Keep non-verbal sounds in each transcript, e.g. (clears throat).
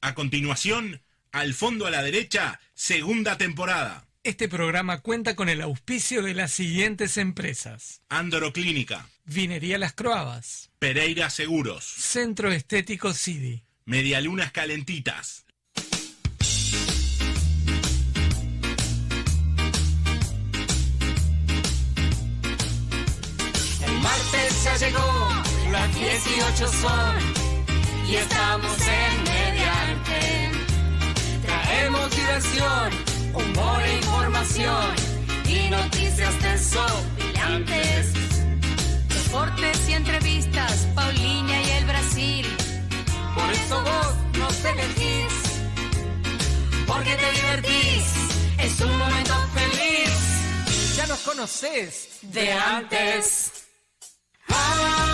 A continuación, Al fondo a la derecha, segunda temporada. Este programa cuenta con el auspicio de las siguientes empresas. Andoro Clínica, Vinería Las Croabas, Pereira Seguros, Centro Estético Cidi, Medialunas Calentitas. El martes ya llegó, las 18 son y estamos en mediante. Diversión, humor e información y noticias desopilantes. Deportes y entrevistas, Paulina y el Brasil. Por eso vos nos elegís, porque te divertís, es un momento feliz Ya nos conocés de antes. Al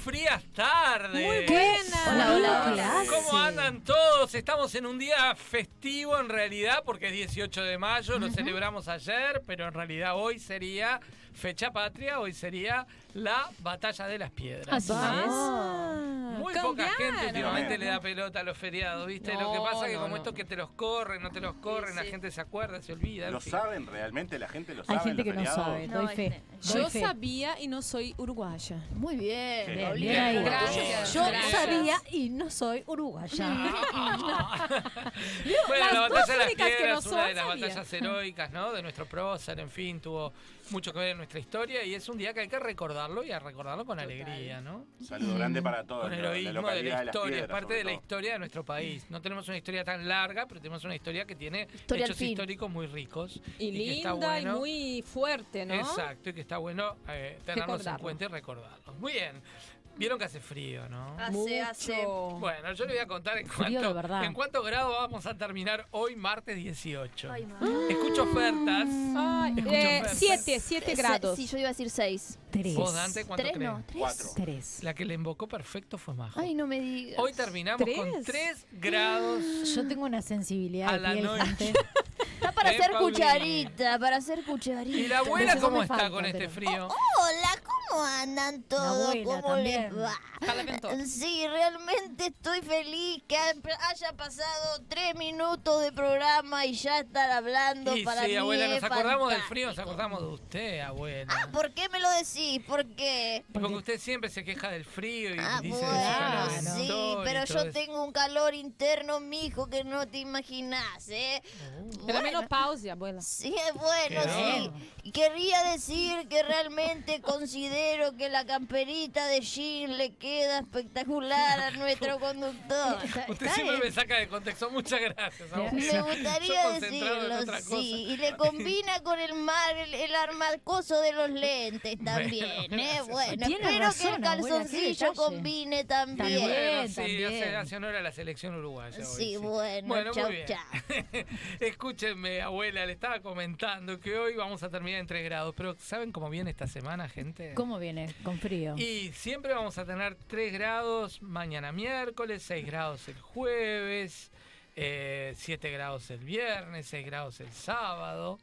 frías tardes. Muy buenas. Hola, hola, hola. ¿Cómo andan todos? Estamos en un día festivo en realidad porque es 18 de mayo, lo celebramos ayer, pero en realidad hoy sería fecha patria, hoy sería la batalla de las piedras. Así es. Muy poca gente últimamente le da pelota a los feriados, ¿viste? Lo que pasa es que como estos que te los corren, no te los corren, la gente se acuerda, se olvida. ¿Lo saben realmente? ¿La gente lo Hay sabe? gente que no sabe, No, doy fe. este- doy Yo fe. sabía y no soy uruguaya. Muy bien, Bien, Bien, Paulina. bien ahí. Gracias. Yo Gracias. sabía y no soy uruguaya. (laughs) (laughs) Bueno, Las la dos batalla de las únicas que piedras no una de son, las sabía. batallas heroicas, ¿no? De nuestro prócer, en fin, tuvo mucho que ver en nuestra historia y es un día que hay que recordarlo y a recordarlo con alegría, ¿no? Un saludo grande para todos. Con la- heroísmo de la historia, es Piedras, parte de la historia de nuestro país. No tenemos una historia tan larga, pero tenemos una historia que tiene Historia hechos históricos muy ricos. Y, que está linda bueno. y muy fuerte, ¿no? Exacto, y que está bueno eh, tenerlos en cuenta y recordarlos. Muy bien. Vieron que hace frío, ¿no? Hace, hace. Mucho. Bueno, yo le voy a contar en cuánto, verdad. en cuánto grado vamos a terminar hoy, martes 18. Ay, mamá. Escucho ofertas. Ay, Escucho eh, ofertas. siete, siete grados. Sí, yo iba a decir seis. Tres. ¿Vos, Dante, cuánto ¿Tres crees? no? ¿Tres? Cuatro. Tres. La que le invocó perfecto fue Majo. Ay, no me digas. Hoy terminamos con ¿Tres? 3 grados. Yo tengo una sensibilidad A la piel, noche. gente. Está para (laughs) hacer Paulina. cucharita, para hacer cucharita. ¿Y la abuela cómo está falta, con este frío? Hola, ¿cómo andan todos? abuela ¿Cómo les va? Sí, realmente estoy feliz que ha- haya pasado tres minutos de programa y ya estar hablando Y para sí, mí abuela, nos acordamos del frío, nos acordamos de usted, abuela. Ah, ¿por qué me lo decís? ¿Por qué? Porque usted siempre se queja del frío y Ah, dice bueno, calor Claro. sí, pero yo eso. tengo un calor interno, mijo, que no te imaginás, ¿eh? Pero Bueno, menopausia, abuela. Sí, es bueno, sí. Querría decir que realmente considero que la camperita de Jean le queda espectacular a nuestro (laughs) conductor. Usted siempre me saca de contexto. Muchas gracias. abuela. Me gustaría decirlo, sí. Y le combina con el mar, el, el armarcoso de los lentes también, ¿eh? Bueno, espero que razón, el abuela, qué calzoncillo detalle. combine también. También. Bueno, sí, también. hace, hace honor a la selección uruguaya. hoy, Sí, bueno, chau, muy bien. (laughs) Escúchenme, abuela, le estaba comentando que hoy vamos a terminar en 3 grados, pero ¿saben cómo viene esta semana, gente? ¿Cómo viene? Con frío. Y siempre vamos a tener 3 grados mañana miércoles, 6 grados el jueves, 7 grados el viernes, 6 grados el sábado,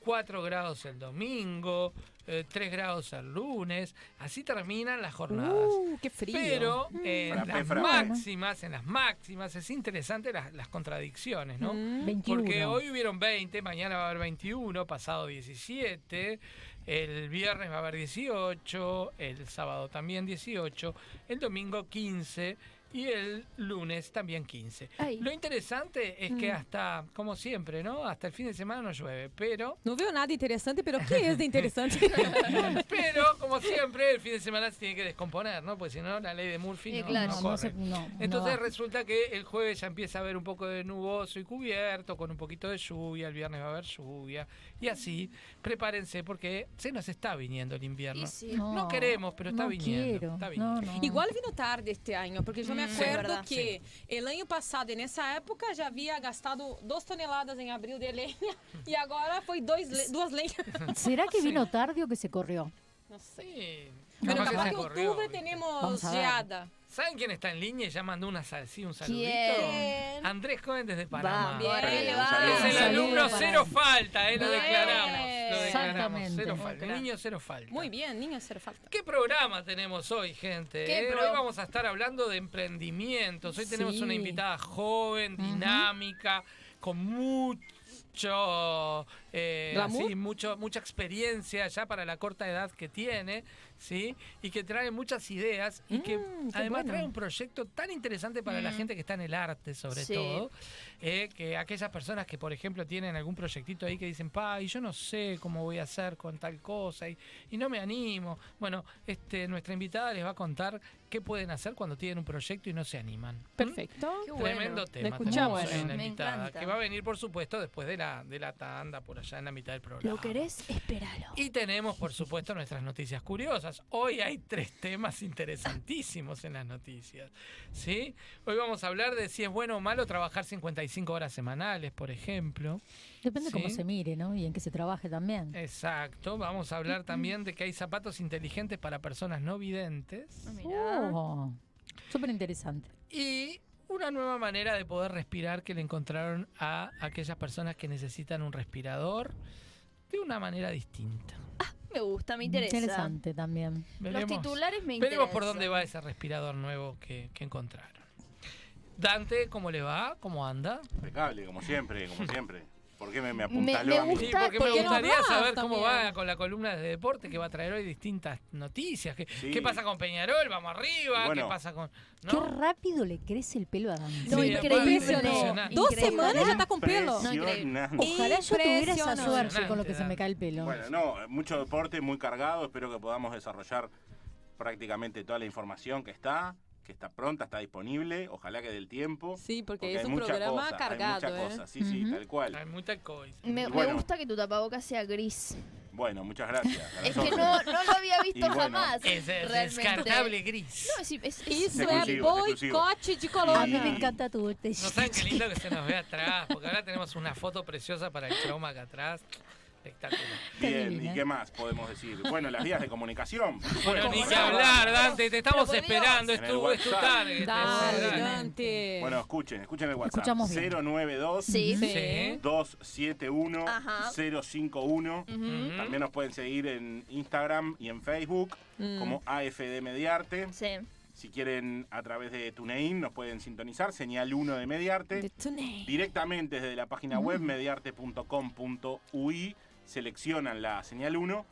4 grados el domingo, eh, 3 grados el lunes. Así terminan las jornadas. Uh, qué frío. Pero en Frappé, las máximas, en las máximas, es interesante las, las contradicciones, ¿no? Mm. 21. Porque hoy hubieron 20, mañana va a haber 21, pasado 17, el viernes va a haber 18, el sábado también 18, el domingo 15 y el lunes también 15. Ay. Lo interesante es Mm. que hasta, como siempre, ¿no? Hasta el fin de semana no llueve, pero, Não veo nada interessante, pero ¿qué es de interesante? (laughs) pero como siempre, el fin de semana se tiene que descomponer, ¿no? Porque si no, la ley de Murphy Eh, no, claro. no No, no corre. se- no, no Entonces resulta que el jueves ya empieza a haber un poco de nuboso y cubierto, con un poquito de lluvia, el viernes va a haber lluvia, y así, prepárense porque se nos está viniendo el invierno. Y sí. No queremos, pero está no viniendo, quiero. está No, viniendo. no. Igual vino tarde este año, porque yo me Mm, sí, acuerdo verdad. que el año pasado, en esa época, ya había gastado dos toneladas en abril de leña y (laughs) ahora fue dos, le- dos leñas. ¿Será que vino (laughs) tarde o que se corrió? No sé. Pero capaz que octubre tenemos geada. ¿Saben quién está en línea y ya mandó una sal, sí, un saludito? ¿Quién? Andrés Cohen desde Panamá. Bien. Es el alumno cero falta, eh, lo declaramos. Lo declaramos, Exactamente. cero falta. crack. Niño cero falta. Muy bien, niña, hacer falta. ¿Qué programa tenemos hoy, gente? ¿Qué Eh, pro- Hoy vamos a estar hablando de emprendimientos. Hoy tenemos Sí. una invitada joven, dinámica, con mucho, eh, mucho, mucha experiencia ya para la corta edad que tiene, sí, y que trae muchas ideas y que Mm, además bueno. trae un proyecto tan interesante para la gente que está en el arte, sobre Sí. todo, eh, que aquellas personas que, por ejemplo, tienen algún proyectito ahí que dicen, pa, y yo no sé cómo voy a hacer con tal cosa y, y no me animo. Bueno, este, nuestra invitada les va a contar qué pueden hacer cuando tienen un proyecto y no se animan. ¿Mm? Perfecto. Qué bueno. Tremendo tema. escuchamos. tenemos en la Me invitada, encanta. que va a venir, por supuesto, después de la, de la tanda por allá en la mitad del programa. ¿Lo querés? Espéralo. Y tenemos, por supuesto, nuestras noticias curiosas. Hoy hay tres temas interesantísimos en las noticias. ¿sí? Hoy vamos a hablar de si es bueno o malo trabajar 55 horas semanales, por ejemplo. Depende cómo Sí. se mire, ¿no? Y en qué se trabaje también. Exacto. Vamos a hablar también de que hay zapatos inteligentes para personas no videntes. Mirá. Oh, Súper interesante. Y una nueva manera de poder respirar que le encontraron a aquellas personas que necesitan un respirador de una manera distinta. Me gusta, me interesa. Interesante también. Los Veremos- titulares me Veremos interesan. por dónde va ese respirador nuevo que, que encontraron. Dante, ¿cómo le va? ¿Cómo anda? Impecable, como siempre, como (laughs) siempre. ¿Por qué me, me Me- apuntaló me a mí? gusta- Sí, porque ¿por me qué no gustaría hablas saber cómo también? va con la columna de deporte que va a traer hoy distintas noticias. ¿Qué, Sí. qué pasa con Peñarol? ¿Vamos arriba? Bueno. ¿Qué pasa con...? Qué ¿no? rápido le crece el pelo a Dante. No, Sí, increíble. Dos semanas ya está con pelo. No. Ojalá yo tuviera esa suerte con lo que se me cae el pelo. Bueno, no, mucho deporte, muy cargado. Espero que podamos desarrollar prácticamente toda la información que está, que está pronta, está disponible. Ojalá que del tiempo. Sí, porque, porque es un mucha programa cosa, cargado, Hay ¿eh? mucha cosa, sí, sí, Ujú. tal cual. Hay mucha COVID. Me, me Bueno. gusta que tu tapabocas sea gris. Bueno, muchas gracias. a Es que no, no lo había visto bueno, jamás. Es el realmente. descartable gris. No, es, es- es- Exclusivo, exclusivo. boicote de A colônia. mí me encanta tu No saben qué lindo que se nos ve (laughs) atrás, porque ahora tenemos una foto preciosa para el croma acá atrás. Espectacular. Bien. ¿y qué más podemos decir? Bueno, las vías de comunicación. Bueno, ni que hablar, Dante, te estamos esperando, es tu, es tu. Dale, Dale. Dante. Bueno, escuchen, escuchen el WhatsApp. Escuchamos bien. 092 Sí. Sí. 271 Ajá. 051. Ujú. También nos pueden seguir en Instagram y en Facebook Mm. como AFD Mediarte. Sí. Si quieren a través de TuneIn nos pueden sintonizar, señal 1 de Mediarte. De Tunei. Directamente desde la página web mediarte.com.ui seleccionan la señal 1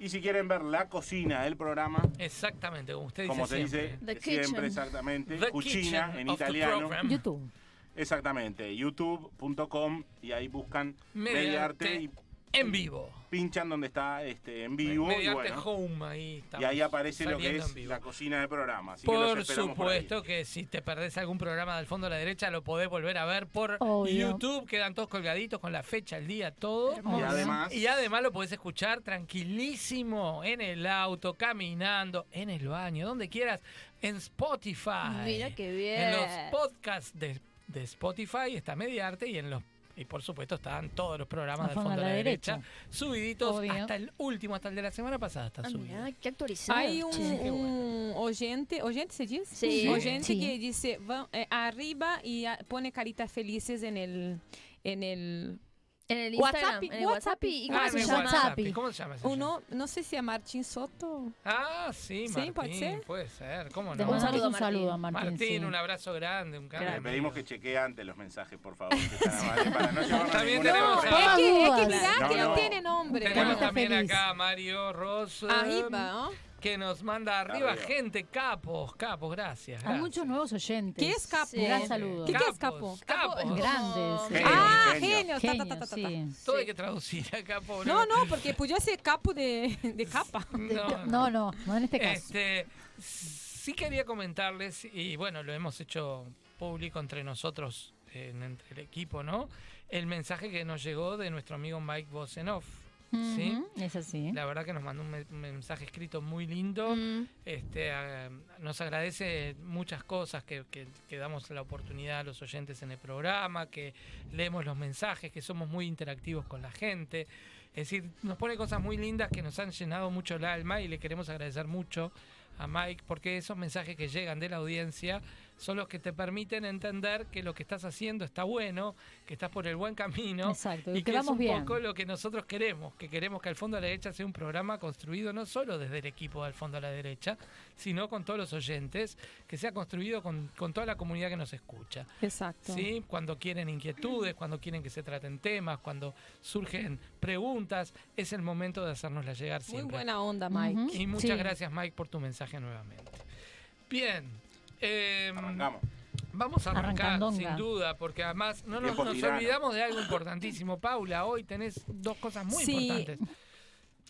y si quieren ver la cocina del programa, Exactamente, como usted dice como se siempre. dice The siempre kitchen. exactamente, The cucina en italiano. YouTube. Exactamente, youtube.com y ahí buscan Mediarte Mediarte y En vivo. Pinchan donde está este en vivo y, Mediarte bueno, Home, ahí y ahí aparece lo que es la cocina del programa. Así que los Por esperamos por ahí. supuesto que si te perdés algún programa del fondo a la derecha lo podés volver a ver por Obvio. YouTube, quedan todos colgaditos con la fecha, el día, todo. Hermoso. Y además, Y además lo podés escuchar tranquilísimo en el auto, caminando, en el baño, donde quieras, en Spotify. Mira qué bien. En los podcasts de, de Spotify está Mediarte y en los y por supuesto están todos los programas del fondo a la, derecha, subiditos Obvio. hasta el último, hasta el de la semana pasada está Ah, subido. mirá, qué actualizado. Hay un, oyente, oyente se dice? Sí. Oyente Sí. que dice va- eh, arriba y pone caritas felices en el, en el, En el Instagram, en el WhatsApp. ¿Y cómo Ah, se llama? WhatsApp. ¿Cómo se llama ese Uno, no sé si es Martín Soto. Ah, sí, Sí, Martín. puede ser. Puede ser, ¿cómo no? Un saludo, un saludo a Martín. Martín. Martín, sí. un abrazo grande, un gran Le pedimos que chequee antes los mensajes, por favor. que están amables, para no (laughs) llevarnos También tenemos sorpresa. a- Es que, es que mirá No, que no, no. tiene nombre. Tenemos también feliz. acá a Mario Ross. Arriba, ¿no? Que nos manda arriba, Arriba. gente, capos, capos, gracias. Hay gracias. muchos nuevos oyentes. ¿Qué es capo? Sí. Un gran saludo. ¿Qué- qué es capo? Capos. Capo. Grandes. Genio, Ah, genio. genio. ta, ta, ta, Genios, ta, ta. sí. Todo hay que traducir a capo. No, no, porque podía ser capo de, de capa. (laughs) No, No, no, no en este caso. Este, sí quería comentarles, y bueno, lo hemos hecho público entre nosotros, en- entre el equipo, ¿no? El mensaje que nos llegó de nuestro amigo Mike Bosenoff. ¿Sí? Ujú, Es así. La verdad que nos mandó un, me- un mensaje escrito muy lindo. Mm, Este, nos agradece muchas cosas, que, que- que damos la oportunidad a los oyentes en el programa, que leemos los mensajes, que somos muy interactivos con la gente. Es decir, nos pone cosas muy lindas que nos han llenado mucho el alma y le queremos agradecer mucho a Mike porque esos mensajes que llegan de la audiencia son los que te permiten entender que lo que estás haciendo está bueno, que estás por el buen camino Exacto, y que es un bien. poco lo que nosotros queremos, que queremos que al fondo a la derecha sea un programa construido no solo desde el equipo del fondo a la derecha, sino con todos los oyentes, que sea construido con, con toda la comunidad que nos escucha. Exacto. ¿sí? Cuando quieren inquietudes, cuando quieren que se traten temas, cuando surgen preguntas, es el momento de hacérnoslas llegar Muy siempre. buena onda, Mike. Y muchas Sí. gracias Mike por tu mensaje nuevamente. Bien. Arrancamos. Vamos a arrancar, sin duda, porque además no nos, olvidamos de algo importantísimo. Paula, hoy tenés dos cosas muy Sí. importantes.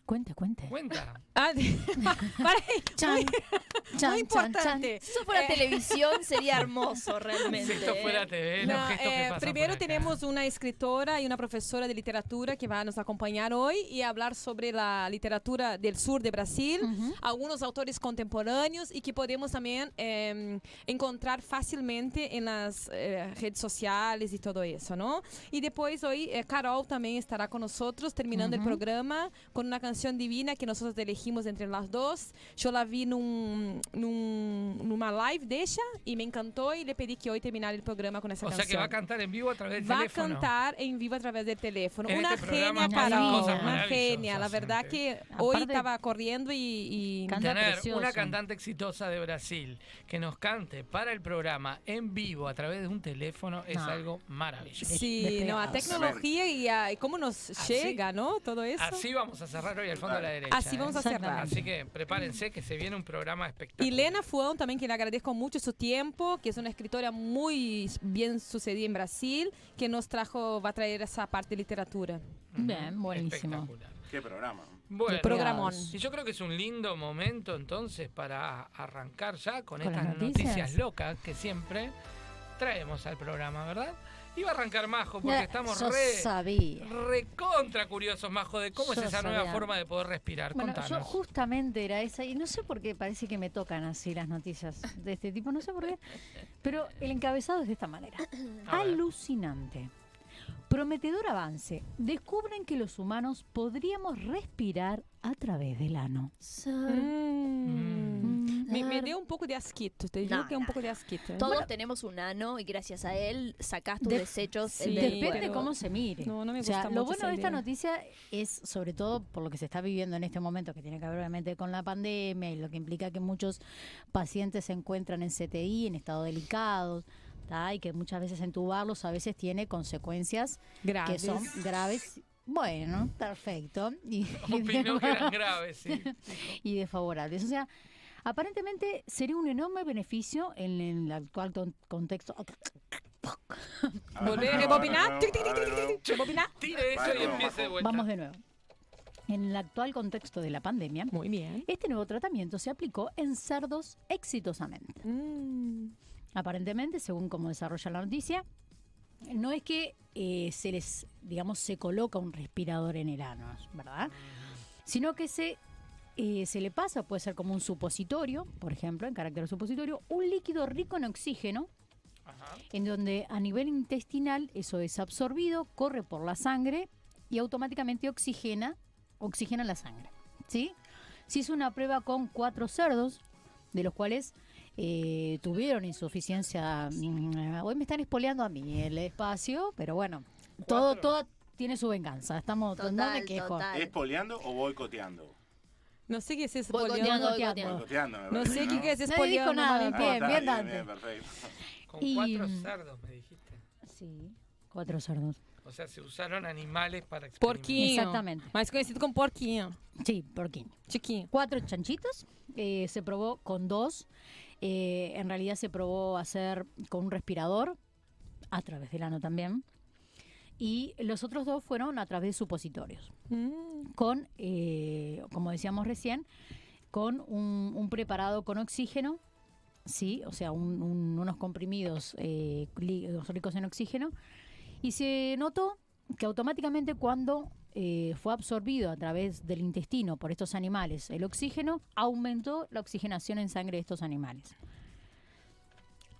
Cuente, cuente. Cuenta. (laughs) Ah, (laughs) para ahí. Chan, (laughs) Muy, chan, chan, importante. Si eso fuera televisión sería hermoso realmente. Si esto fuera TV, No, los gestos que eh, pasan primero por acá. tenemos una escritora y una profesora de literatura que va a nos acompañar hoy y hablar sobre la literatura del sur de Brasil, Ujú. algunos autores contemporáneos y que podemos también eh, encontrar fácilmente en las eh, redes sociales y todo eso, ¿no? Y después hoy eh, Carol también estará con nosotros terminando el Ujú. programa con una canción divina que nosotros elegimos entre las dos. Yo la vi num, num, numa live de ella y me encantó y le pedí que hoy terminara el programa con esa O sea canción. que va a cantar en vivo a través del Va a teléfono. cantar en vivo a través del teléfono. En una este genia, cosas Una genia. La verdad gente. que hoy Aparte- estaba corriendo y... y- Tener precioso. una cantante exitosa de Brasil que nos cante para el programa en vivo a través de un teléfono es No. algo maravilloso. Sí, no, a tecnología y, a, y cómo nos Así- llega, ¿no? Todo eso. Así vamos a cerrar hoy al fondo de la derecha. Así vamos a ¿eh? cerrar. Así que prepárense que se viene un programa espectacular. Y Lena Fuão también, que le agradezco mucho su tiempo, que es una escritora muy bien sucedida en Brasil, que nos trajo, va a traer esa parte de literatura. Bien, buenísimo. Espectacular. Qué programa. Bueno, programón. y yo creo que es un lindo momento entonces para arrancar ya con, ¿Con estas noticias? noticias? locas que siempre traemos al programa, ¿verdad? Iba a arrancar Majo porque Ya, estamos yo re, sabía. recontra curiosos, Majo, de cómo Yo es esa nueva forma de poder respirar. Bueno, yo Contanos. justamente era esa, y no sé por qué parece que me tocan así las noticias de este tipo, no sé por qué, pero el encabezado es de esta manera. A ver. Alucinante. Prometedor avance. Descubren que los humanos podríamos respirar a través del ano. Mm. Me, me dio un poco de asquito, te digo No, que un poco de asquito. ¿eh? Todos tenemos un ano y gracias a él sacás tus De- desechos Sí, del Depende cómo se mire. No, no me O sea, gusta lo mucho bueno esa de esta idea. noticia es, sobre todo por lo que se está viviendo en este momento, que tiene que ver obviamente con la pandemia y lo que implica que muchos pacientes se encuentran en CTI, en estado delicado, ¿tá? y que muchas veces entubarlos a veces tiene consecuencias Graves. que son graves. Bueno, perfecto. Y, Opinó que eran de- graves, sí. (laughs) y desfavorables. O sea, aparentemente sería un enorme beneficio en el actual ton- contexto. Volver a nuevo, rebobinar. Tire eso y vamos, empiece de vuelta. Vamos de nuevo. En el actual contexto de la pandemia, Muy bien. este nuevo tratamiento se aplicó en cerdos exitosamente. Mm. Aparentemente, según como desarrolla la noticia, no es que eh, se les, digamos, se coloca un respirador en el ano, ¿verdad? Sino que se, eh, se le pasa, puede ser como un supositorio, por ejemplo, en carácter supositorio, un líquido rico en oxígeno, Ajá. en donde a nivel intestinal eso es absorbido, corre por la sangre y automáticamente oxigena, oxigena la sangre. ¿sí? Se hizo una prueba con cuatro cerdos, de los cuales eh, tuvieron insuficiencia. mm, Hoy me están espoleando a mí el espacio, pero bueno, todo, toda, tiene su venganza. Estamos no Total, me quejo. total. ¿Es poleando o boicoteando? No sé qué es eso. Boicoteando, boicoteando. Boicoteando, me No parece, sé ¿no? qué es eso. Nadie dijo nada. Ah, Bien, bien, bien, Dante. bien, perfecto. Con Y- cuatro cerdos, me dijiste. Sí, cuatro cerdos. O sea, se usaron animales para experimentar. Porquinho. Exactamente. Mais conhecido como porquinho. Sí, porquín. Chiquinho. Cuatro chanchitos. eh, se probó con dos. eh, en realidad se probó hacer con un respirador, a través del ano también. Y los otros dos fueron a través de supositorios. Mm. Con, eh, como decíamos recién, con un, un preparado con oxígeno. Sí, o sea, un- un- unos comprimidos eh, ricos en oxígeno. Y se notó que automáticamente cuando eh, fue absorbido a través del intestino por estos animales el oxígeno, aumentó la oxigenación en sangre de estos animales.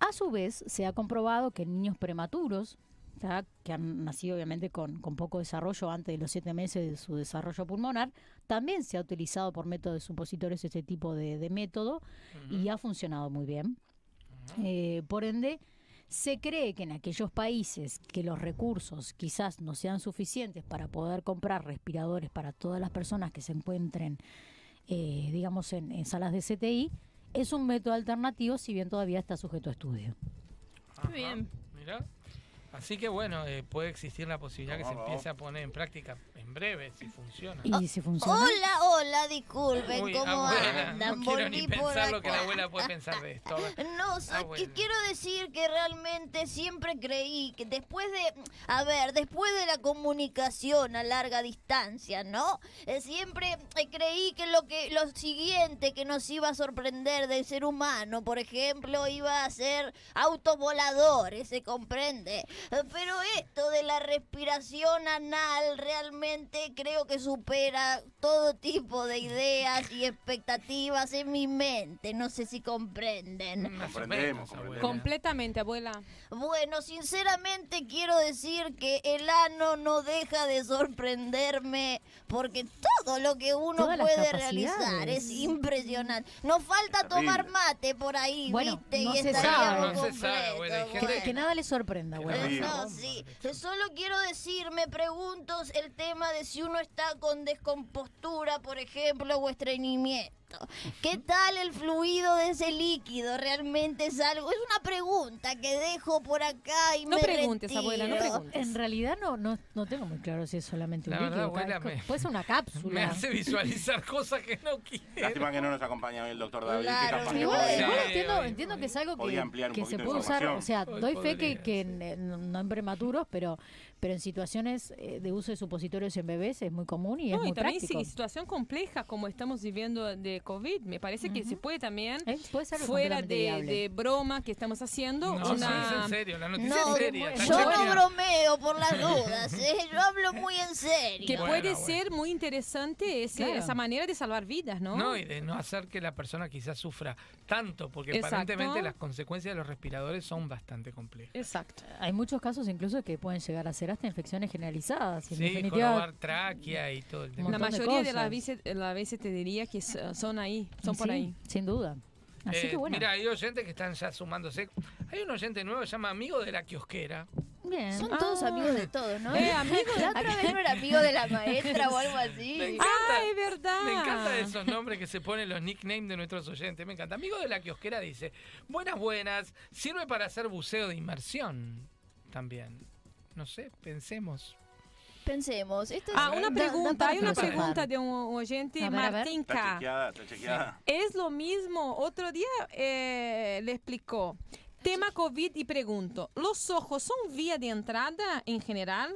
A su vez, se ha comprobado que en niños prematuros, ¿tá? que han nacido obviamente con, con poco desarrollo antes de los siete meses de su desarrollo pulmonar, también se ha utilizado por métodos supositorios este tipo de, de método y ha funcionado muy bien. Eh, por ende, se cree que en aquellos países que los recursos quizás no sean suficientes para poder comprar respiradores para todas las personas que se encuentren, eh, digamos, en, en salas de CTI, es un método alternativo, si bien todavía está sujeto a estudio. Ajá, bien. Mira. Así que bueno, eh, puede existir la posibilidad que se empiece a poner en práctica en breve, si funciona. Y si funciona, Hola, hola, disculpen, Uy, ¿cómo abuela, andan? no quiero ni pensar lo que la abuela puede pensar de esto. No, Ah, que quiero decir que realmente siempre creí que después de, a ver, después de la comunicación a larga distancia, ¿no? Eh, siempre eh, creí que lo que lo siguiente que nos iba a sorprender del ser humano, por ejemplo, iba a ser autos voladores, ¿se comprende? Pero esto de la respiración anal realmente creo que supera todo tipo de ideas y expectativas en mi mente. No sé si comprenden. O Comprendemos, comprendemos. abuela. Completamente, abuela. Bueno, sinceramente quiero decir que el ano no deja de sorprenderme porque todo lo que uno Todas puede realizar es impresionante. Nos falta tomar mate por ahí, Bueno, ¿viste? no y se estaríamos sabe. No se sabe, que, nada le sorprenda, abuela. No, sí. Solo quiero decir, me pregunto el tema de si uno está con descompostura, por ejemplo, o estreñimiento. ¿Qué tal el fluido de ese líquido? Realmente es algo. Es una pregunta que dejo por acá y No me preguntes, abuela, no preguntes. En realidad no, no, no tengo muy claro si es solamente un La verdad, líquido. abuela, ca- me- Puede ser una Me cápsula. hace visualizar cosas que no quiero. Lástima que no nos acompaña hoy el doctor David, Claro, que capaz que Igual, entiendo, hoy- entiendo que es algo que, se puede de usar, o sea, Hoy doy fe que, en- no en prematuros, pero, pero en situaciones eh, de uso de supositorios en bebés es muy común y es No, muy y también práctico. sí, situación compleja como estamos viviendo de COVID, me parece que se puede también, Eh, puede ser algo fuera de, broma que estamos haciendo, No, sí, una... es en serio, la noticia No, es seria. yo no bromeo por las dudas, ¿eh? yo hablo muy en serio. que Bueno, puede bueno. ser muy interesante ese- Claro. esa manera de salvar vidas, ¿no? No, y de no hacer que la persona quizás sufra tanto, porque Exacto. aparentemente las consecuencias de los respiradores son bastante complejas. Exacto. Hay muchos casos incluso que pueden llegar a ser infecciones generalizadas. En Sí, definitiva, jorobar tráquea y todo el tema. La de mayoría de, las veces, las veces te diría que son ahí, son por ahí. Sin duda. Así Eh, que bueno. Mira, hay oyentes que están ya sumándose. Hay un oyente nuevo que se llama Amigo de la Kiosquera. Bien. Son todos amigos de todos, ¿no? Eh, amigo de- La otra vez no era amigo de la maestra o algo así. Me encanta. ¡Ah, es verdad! Me encanta esos nombres que se ponen los nicknames de nuestros oyentes. Me encanta. Amigo de la kiosquera dice, buenas, buenas, sirve para hacer buceo de inmersión también. No sé, pensemos. Pensemos, esto es Ah, una Da- da pregunta, para hay una pregunta de un oyente. Martín Está K. chequeada, está chequeada. Es lo mismo, otro día eh, le explicó. Tema COVID y pregunto, ¿los ojos son vía de entrada en general?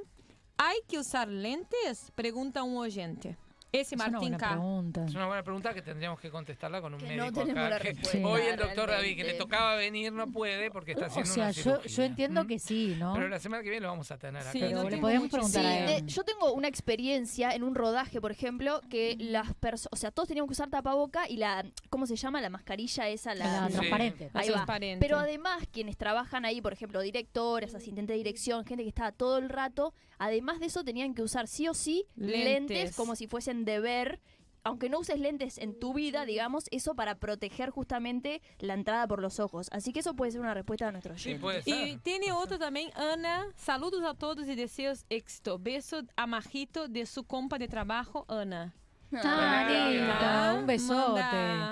¿Hay que usar lentes? Pregunta un oyente. Ese Es una Martín buena K. pregunta. Es una buena pregunta que tendríamos que contestarla con un Que no médico tenemos acá. la que respuesta, hoy el doctor David, que realmente. le tocaba venir, no puede porque está O haciendo sea, una yo, cirugía. yo entiendo ¿Mm? que sí, ¿no? Pero la semana que viene lo vamos a tener acá. Sí, Pero no le tengo podemos mucho- preguntar Sí, a de- él. yo tengo una experiencia en un rodaje, por ejemplo, que las personas, o sea, todos teníamos que usar tapaboca y la, ¿cómo se llama? La mascarilla esa, la, La Sí. transparente. La Ahí va. transparente. Pero además, quienes trabajan ahí, por ejemplo, directores, asistentes de dirección, gente que estaba todo el rato, además de eso tenían que usar sí o sí Lentes. lentes, como si fuesen de ver. aunque no uses lentes en tu vida, digamos, eso para proteger justamente la entrada por los ojos. Así que eso puede ser una respuesta a nuestros Sí, puede ser. E tem outro também, Ana. Saludos a todos e deseos éxito. Beso a Majito de su compa de trabajo, Ana. Ah, linda, un besote.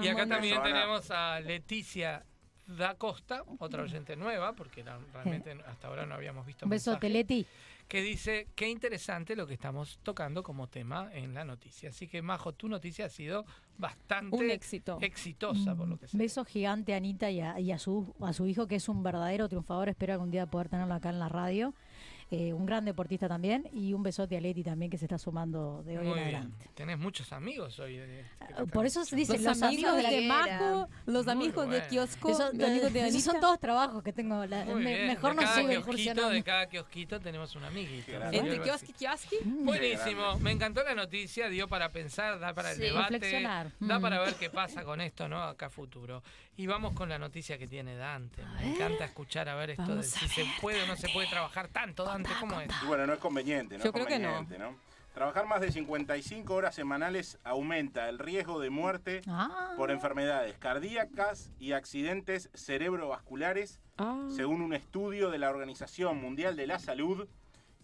Y acá también tenemos a Leticia da Costa, otra oyente nueva, porque realmente hasta ahora no habíamos visto Un besote, Leti. Que dice qué interesante lo que estamos tocando como tema en la noticia. Así que Majo, tu noticia ha sido bastante Un éxito. exitosa por lo que Beso gigante a Anita y, a, y a su, a su hijo, que es un verdadero triunfador. Espero algún día poder tenerlo acá en la radio. Eh, un gran deportista también. Y un besote a Leti también, que se está sumando de hoy Muy en bien. adelante. Tenés muchos amigos hoy. eh, Ah, Por eso se escuchando. dice Los, amigos de la de Majo, los Muy amigos de kiosco, Eso- los amigos de esos Anita. son todos trabajos que tengo. la- me- bien. mejor de no kiosquito, incursionando. De cada kiosquito tenemos un amiguito. Entre así. kiosque, kiosque. Buenísimo, me encantó la noticia, dio para pensar, da para el Sí, debate, da Mm. para ver qué pasa con esto, ¿no? Acá a futuro. Y vamos con la noticia que tiene Dante. Me encanta escuchar a ver esto de si se puede o no se puede trabajar tanto, Dante, ¿cómo es? Y bueno, no es conveniente, ¿no? Yo es creo que no. conveniente, ¿no? Trabajar más de 55 horas semanales aumenta el riesgo de muerte Ah, por enfermedades cardíacas y accidentes cerebrovasculares, Ah. según un estudio de la Organización Mundial de la Salud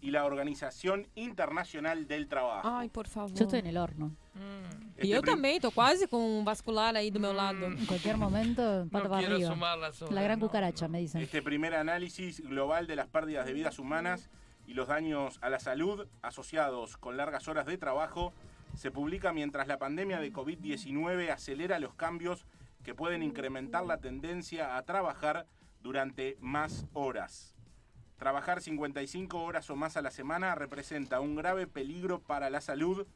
y la Organización Internacional del Trabajo. Ai, por favor. yo estoy en el horno. Mm, Este E eu prim- também, tô quase com um vascular aí do meu lado. En cualquier momento, pata no para quiero arriba. sumar las horas. La gran no, cucaracha, no. me dicen. Este primer análisis global de las pérdidas de vidas humanas y los daños a la salud asociados con largas horas de trabajo se publica mientras la pandemia de COVID-19 acelera los cambios que pueden incrementar la tendencia a trabajar durante más horas. Trabajar 55 horas o más a la semana representa un grave peligro para la salud,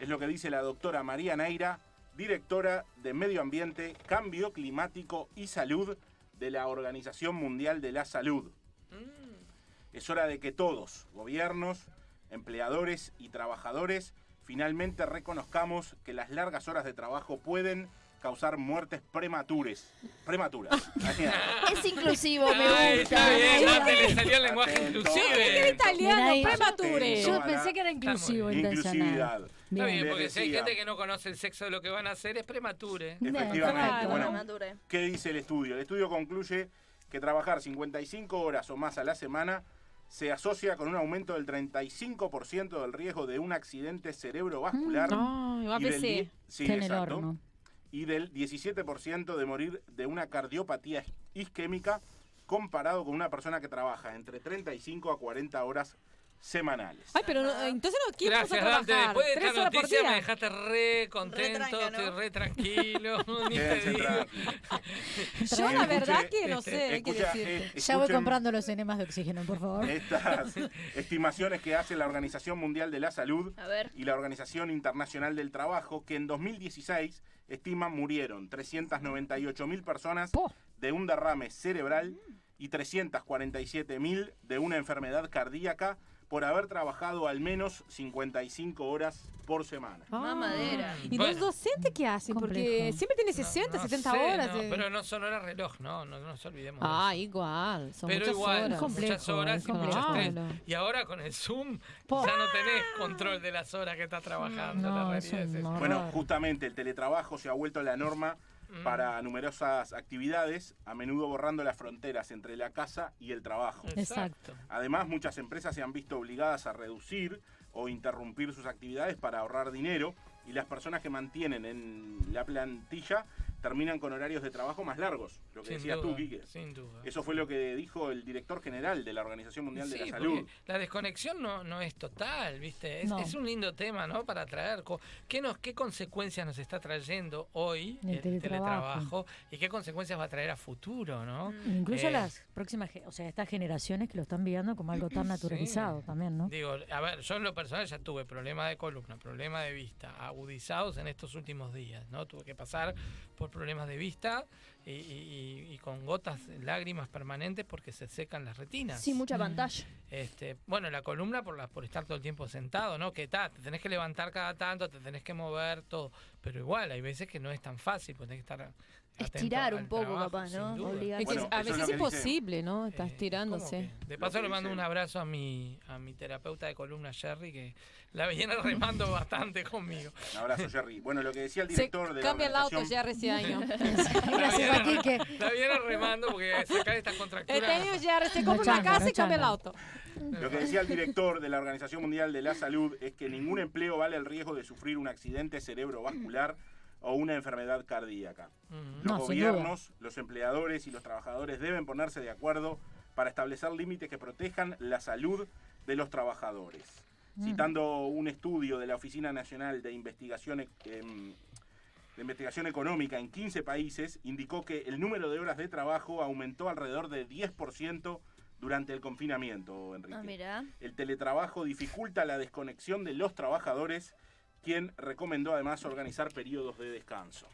es lo que dice la doctora María Neira, directora de Medio Ambiente, Cambio Climático y Salud de la Organización Mundial de la Salud. Es hora de que todos, gobiernos, empleadores y trabajadores, finalmente reconozcamos que las largas horas de trabajo pueden causar muertes prematuras. Prematuras. (laughs) Es inclusivo, me Ay, gusta. está bien, Dante le salió el lenguaje Atento. inclusive. Italiano, Mira ahí. premature. Yo pensé que era inclusivo, intencional. Inclusividad. Está Bien. porque si hay gente que no conoce el sexo de lo que van a hacer, es premature. Efectivamente. claro. Bueno, Premature. ¿Qué dice el estudio? El estudio concluye que trabajar 55 horas o más a la semana se asocia con un aumento del 35% del riesgo de un accidente cerebrovascular Ai, o y del AVC. die- sí, exacto. Y del 17% de morir de una cardiopatía isquémica comparado con una persona que trabaja entre 35 a 40 horas semanales. Ay, pero no, entonces no quiero Gracias. Dante. Después de Tres esta horas por noticia me dejaste re contento, tranca, ¿no? estoy re (laughs) tranquilo. (laughs) Ni te Quédense digo. tranquilos. Yo la Escuche, verdad que no este, sé qué Escucha, decirte. eh, Ya voy comprando los enemas de oxígeno, por favor. Estas (laughs) estimaciones que hace la Organización Mundial de la Salud y la Organización Internacional del Trabajo, que en 2016 estiman murieron 398 mil personas Po. de un derrame cerebral y 347 mil de una enfermedad cardíaca por haber trabajado al menos 55 horas por semana. Más madera. E Bueno. dos docentes que hacen, porque Complejo. siempre tiene No, 60, no 70 sé, horas. no, eh. pero no son horas reloj, no, no, no nos olvidemos. de Ah, eso. igual. Son pero muchas igual, horas. son muchas complejo, horas y mucho complejo. estrés. Claro. Y ahora con el Zoom ya no tenés control de las horas que estás trabajando. la es es. Bueno, justamente el teletrabajo se ha vuelto la norma Mm. para numerosas actividades, a menudo borrando las fronteras entre la casa y el trabajo. Exacto. Además, muchas empresas se han visto obligadas a reducir o interrumpir sus actividades para ahorrar dinero y las personas que mantienen en la plantilla terminan con horarios de trabajo más largos, lo que Sin decías tú, Quique. Sin duda. Eso fue lo que dijo el director general de la Organización Mundial de la Salud. la desconexión no, no es total, ¿viste? Es, No. es un lindo tema, ¿no? Para traer. ¿Qué, nos, ¿Qué consecuencias nos está trayendo hoy El el, teletrabajo. teletrabajo? ¿Y qué consecuencias va a traer a futuro, no? Incluso Eh, las próximas, o sea, estas generaciones que lo están viendo como algo tan naturalizado también, ¿no? Digo, a ver, yo en lo personal ya tuve problemas de columna, problemas de vista, agudizados en estos últimos días, ¿no? Tuve que pasar por problemas de vista y, y- y- y con gotas, lágrimas permanentes porque se secan las retinas. Sí, mucha pantalla. Este, bueno, la columna por la, por estar todo el tiempo sentado, ¿no? Que ta, te tenés que levantar cada tanto, te tenés que mover todo, pero igual hay veces que no es tan fácil, porque tenés que estar Estirar un poco, trabajo, capaz, ¿no? Es que Bueno, a veces es imposible, ¿no? Está Eh, estirándose. ¿cómo que? De paso le mando dice- un abrazo a mi, a mi terapeuta de columna, Jerry, que la viene (laughs) remando bastante conmigo. Un abrazo, Jerry. Bueno, lo que decía el Se director de la cambia el auto ya ese año. (laughs) La Gracias, viene, Paquique. la viene (laughs) remando porque sacar estas contracturas. tenido ya, se compra una casa y cambia el auto. Lo que decía el director de la Organización Mundial de la Salud es que ningún empleo vale el riesgo de sufrir un accidente cerebrovascular o una enfermedad cardíaca. Los No, gobiernos, los empleadores y los trabajadores deben ponerse de acuerdo para establecer límites que protejan la salud de los trabajadores. Citando un estudio de la Oficina Nacional de Investigación, em, de Investigación Económica en 15 países, indicó que el número de horas de trabajo aumentó alrededor de 10% durante el confinamiento, Enrique. Ah, mira. El teletrabajo dificulta la desconexión de los trabajadores, quien recomendó además organizar periodos de descanso.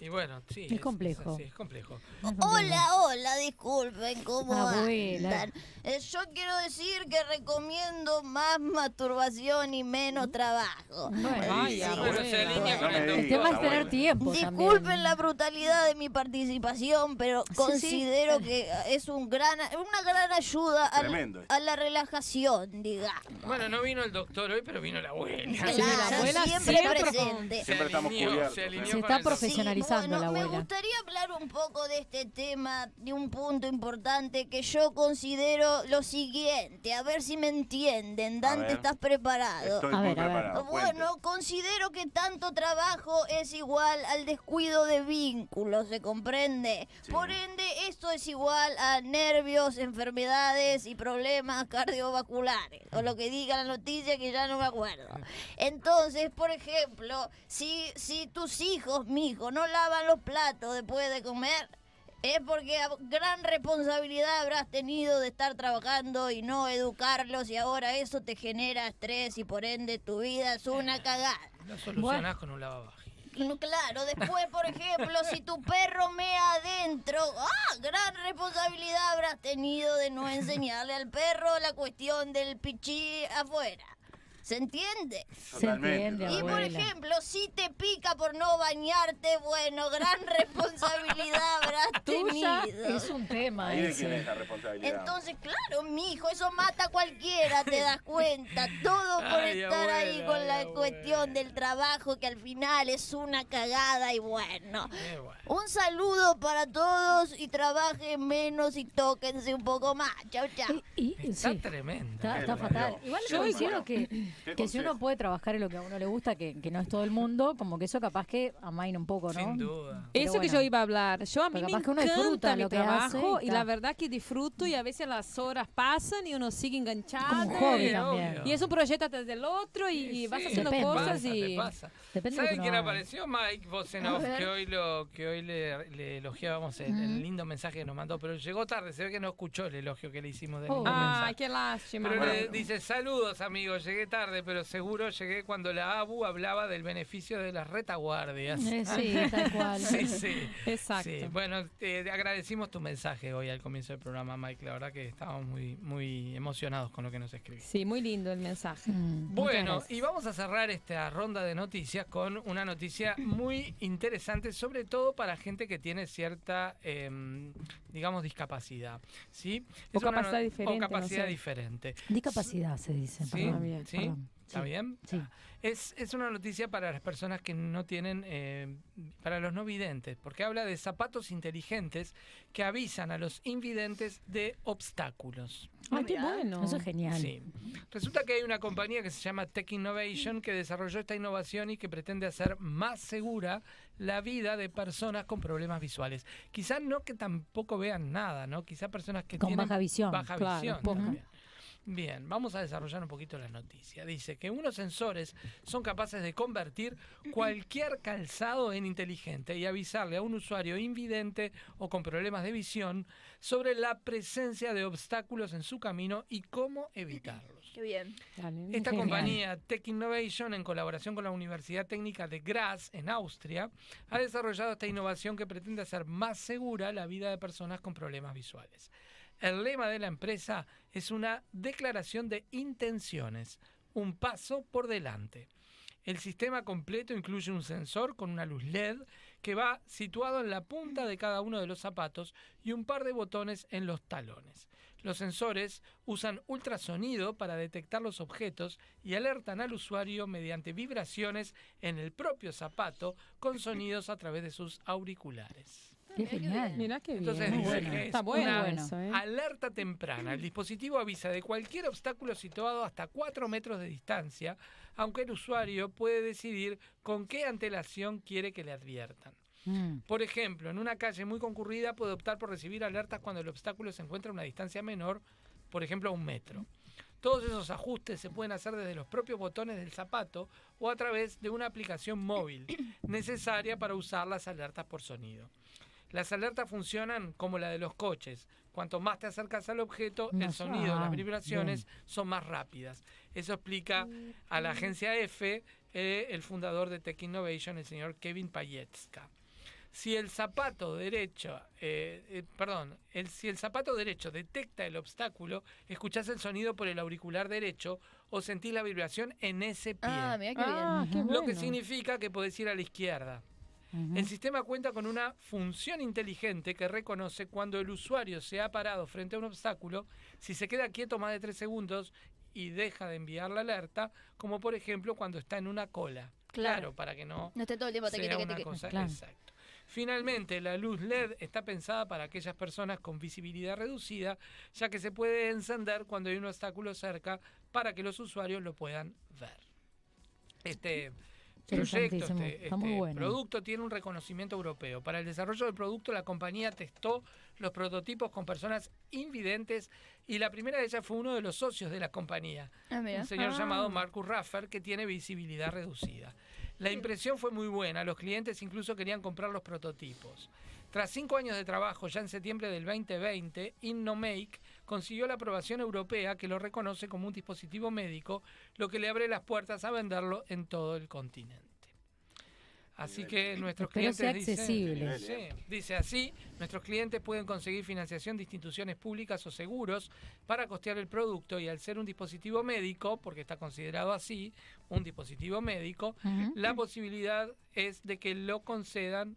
Y bueno, sí. Es complejo. sí, es complejo. Hola, hola, disculpen, ¿cómo Abuela. andan? Eh, yo quiero decir que recomiendo más masturbación y menos trabajo. Bueno, Vaya, Sí. Es tener tiempo Disculpen también. la brutalidad de mi participación, pero Sí, considero que es un gran, una gran ayuda a, la- a la relajación, digamos. Bueno, no vino el doctor hoy, pero vino la abuela. Sí, la abuela siempre siempre presente. Se Siempre estamos se alineó Se con está el bueno, la me gustaría hablar un poco de este tema, de un punto importante que yo considero lo siguiente, a ver si me entienden. Dante, ver. ¿estás preparado? Estoy A muy ver, a ver. preparado. Bueno, considero que tanto trabajo es igual al descuido de vínculos, ¿se comprende? Sí. Por ende, esto es igual a nervios, enfermedades y problemas cardiovasculares, o lo que diga la noticia que ya no me acuerdo. (laughs) Entonces, por ejemplo, si, si tus hijos, mijo, no lavan los platos después de comer, es porque gran responsabilidad habrás tenido de estar trabajando y no educarlos y ahora eso te genera estrés y por ende tu vida es una cagada. Lo solucionás con un lavavajillas. No, Claro, después, por ejemplo, si tu perro mea adentro, ¡ah! Gran responsabilidad habrás tenido de no enseñarle al perro la cuestión del pichí afuera. ¿Se entiende? Se Totalmente. entiende, Y por ejemplo, si te pica por no bañarte, bueno, gran (laughs) responsabilidad habrás Tuya tenido. es un tema Ahí de quién es ese. la responsabilidad. Entonces, claro, mijo, eso mata a cualquiera, te das cuenta. Todo por Ay, estar ahí con la cuestión del trabajo que al final es una cagada y bueno. Qué bueno. Un saludo para todos y trabajen menos y tóquense un poco más. Chau, chau. Y- y- Está sí, tremenda. está, fatal. Igual Yo considero bueno. que, ¿Qué que si uno puede trabajar en lo que a uno le gusta, que, que no es todo el mundo, como que eso capaz que amaina un poco, ¿no? Sin duda. Pero Eso que yo iba a hablar. Yo a mí me capaz que uno encanta disfruta mi lo que trabajo hace y y la verdad que disfruto y a veces las horas pasan y uno sigue enganchado. Como un hobby Sí, también. Y es un proyecto tras del otro y, y vas Sí, haciendo Depende. cosas Pasa, y... te pasa. Depende ¿Saben quién apareció? Mike ver. que hoy, lo, que hoy le, le elogiábamos el, el lindo mensaje que nos mandó, pero llegó tarde, se ve que no escuchó el elogio que le hicimos del Oh. lindo mensaje. qué lástima. Pero bueno. le dice, saludos amigos, llegué tarde, pero seguro llegué cuando la ABU hablaba del beneficio de las retaguardias. Eh, sí, (laughs) tal cual. Sí, sí. Exacto. Sí, bueno, te agradecimos tu mensaje hoy al comienzo del programa, Mike. La verdad que estábamos muy, muy emocionados con lo que nos escribiste. Sí, muy lindo el mensaje. Mm, Bueno, y vamos a cerrar esta ronda de noticias con una noticia muy interesante, sobre todo para gente que tiene cierta, em, digamos, discapacidad. ¿sí? O Es capacidad no- diferente, O no capacidad sé. diferente. Discapacidad se dice. ¿Sí? perdón, bien, ¿Sí? perdón. ¿Está Sí. bien? Sí. Es, es una noticia para las personas que no tienen, eh, para los no videntes, porque habla de zapatos inteligentes que avisan a los invidentes de obstáculos. Ay, qué bueno. Eso es genial. Sí. Resulta que hay una compañía que se llama Tech Innovation que desarrolló esta innovación y que pretende hacer más segura la vida de personas con problemas visuales. Quizás no que tampoco vean nada, ¿no? Quizás personas que Con tienen baja visión, baja claro, visión. también. Bien, vamos a desarrollar un poquito la noticia. Dice que unos sensores son capaces de convertir cualquier calzado en inteligente y avisarle a un usuario invidente o con problemas de visión sobre la presencia de obstáculos en su camino y cómo evitarlos. Qué bien. Dale. Esta Genial. compañía Tech Innovation, en colaboración con la Universidad Técnica de Graz, en Austria, ha desarrollado esta innovación que pretende hacer más segura la vida de personas con problemas visuales. El lema de la empresa es una declaración de intenciones, un paso por delante. El sistema completo incluye un sensor con una luz LED que va situado en la punta de cada uno de los zapatos y un par de botones en los talones. Los sensores usan ultrasonido para detectar los objetos y alertan al usuario mediante vibraciones en el propio zapato con sonidos a través de sus auriculares. Qué genial. Mira qué bien. Entonces dice bueno. que es Está bueno una eso, ¿eh? alerta temprana. El dispositivo avisa de cualquier obstáculo situado hasta 4 metros de distancia, aunque el usuario puede decidir con qué antelación quiere que le adviertan. Mm. Por ejemplo, en una calle muy concurrida puede optar por recibir alertas cuando el obstáculo se encuentra a una distancia menor, por ejemplo, a un metro. Todos esos ajustes se pueden hacer desde los propios botones del zapato o a través de una aplicación móvil necesaria para usar las alertas por sonido. Las alertas funcionan como la de los coches. Cuanto más te acercas al objeto, el sonido, ah, las vibraciones son más rápidas. Eso explica a la agencia F eh, el fundador de Tech Innovation, el señor Kevin Payetska. Si el zapato derecho, eh, eh, perdón, el, si el zapato derecho detecta el obstáculo, escuchás el sonido por el auricular derecho o sentís la vibración en ese pie. Ah, mira qué Ah, qué Lo que significa que podés ir a la izquierda. El sistema cuenta con una función inteligente que reconoce cuando el usuario se ha parado frente a un obstáculo, si se queda quieto más de tres segundos y deja de enviar la alerta, como por ejemplo cuando está en una cola. Claro. Claro, para que no No esté todo el tiempo sea una cosa Claro. exacto. Finalmente, la luz LED está pensada para aquellas personas con visibilidad reducida, ya que se puede encender cuando hay un obstáculo cerca para que los usuarios lo puedan ver. Este proyecto, este, este bueno. producto tiene un reconocimiento europeo. Para el desarrollo del producto, la compañía testó los prototipos con personas invidentes y la primera de ellas fue uno de los socios de la compañía, Ah, un señor Ah. llamado Marcus Raffer que tiene visibilidad reducida. La impresión fue muy buena, los clientes incluso querían comprar los prototipos. Tras cinco años de trabajo, ya en septiembre del 2020, InnoMake consiguió la aprobación europea que lo reconoce como un dispositivo médico, lo que le abre las puertas a venderlo en todo el continente. Así que nuestros Espero clientes sea dicen- accesible. Sí, dice así, nuestros clientes pueden conseguir financiación de instituciones públicas o seguros para costear el producto y al ser un dispositivo médico, porque está considerado así, un dispositivo médico, la posibilidad es de que lo concedan,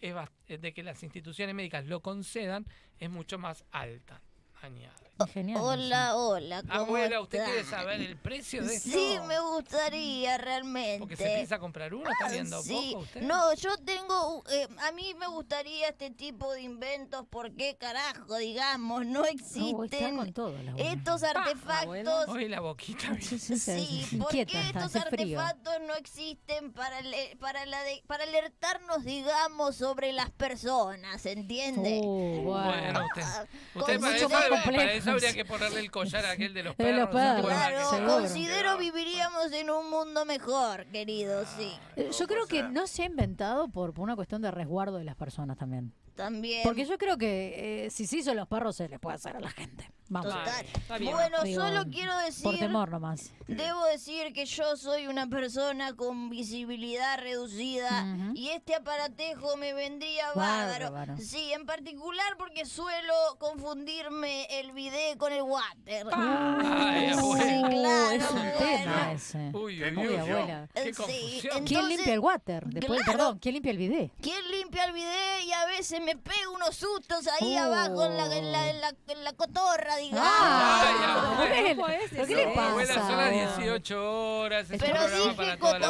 es de que las instituciones médicas lo concedan, es mucho más alta. Añade. Genial. Hola, hola, ¿cómo Abuela, ¿usted está? quiere saber el precio de esto? Sí, me gustaría realmente. Porque se piensa comprar uno, está viendo Ah, Sí. poco usted. No, yo tengo, eh, a mí me gustaría este tipo de inventos porque carajo, digamos, no existen todo estos abuela. artefactos. Hoy la boquita. Sí, sí, se- Sí, se ¿por qué inquieta, está, estos frío. artefactos no existen para, le- para, la de- para alertarnos, digamos, sobre las personas, ¿entiende? Oh, Bueno, usted, Ah, usted mucho más complejo. Eso (laughs) habría que ponerle el collar a aquel de los (laughs) perros. perros, ¿se acuerda Claro, que- seguro. considero viviríamos en un mundo mejor, querido, sí. Eh, Yo creo que no se ha inventado por, por una cuestión de resguardo de las personas también. También. Porque yo creo que eh, si se hizo a los perros se les puede hacer a la gente. Vamos. Total. Está bien. Bueno, Digo, solo quiero decir, Por temor nomás. debo decir que yo soy una persona con visibilidad reducida y este aparatejo me vendría bárbaro. Bárbaro. Sí, en particular porque suelo confundirme el bidet con el water. Ay. Sí, claro, es un bueno. tema ese. Uy, uy, abuela. Qué Sí, confusión. entonces- ¿Quién limpia el water? Después, claro. perdón, ¿quién limpia el bidet? ¿Quién limpia el bidet? Y a veces me pego unos sustos ahí Oh. abajo en la, en la, en la- en la cotorra, digamos. Ay, Ah, abuela. ¿Cómo puedes ¿Pero qué le? Abuela, pasa? son las 18 horas. es un Pero programa dije cotorra,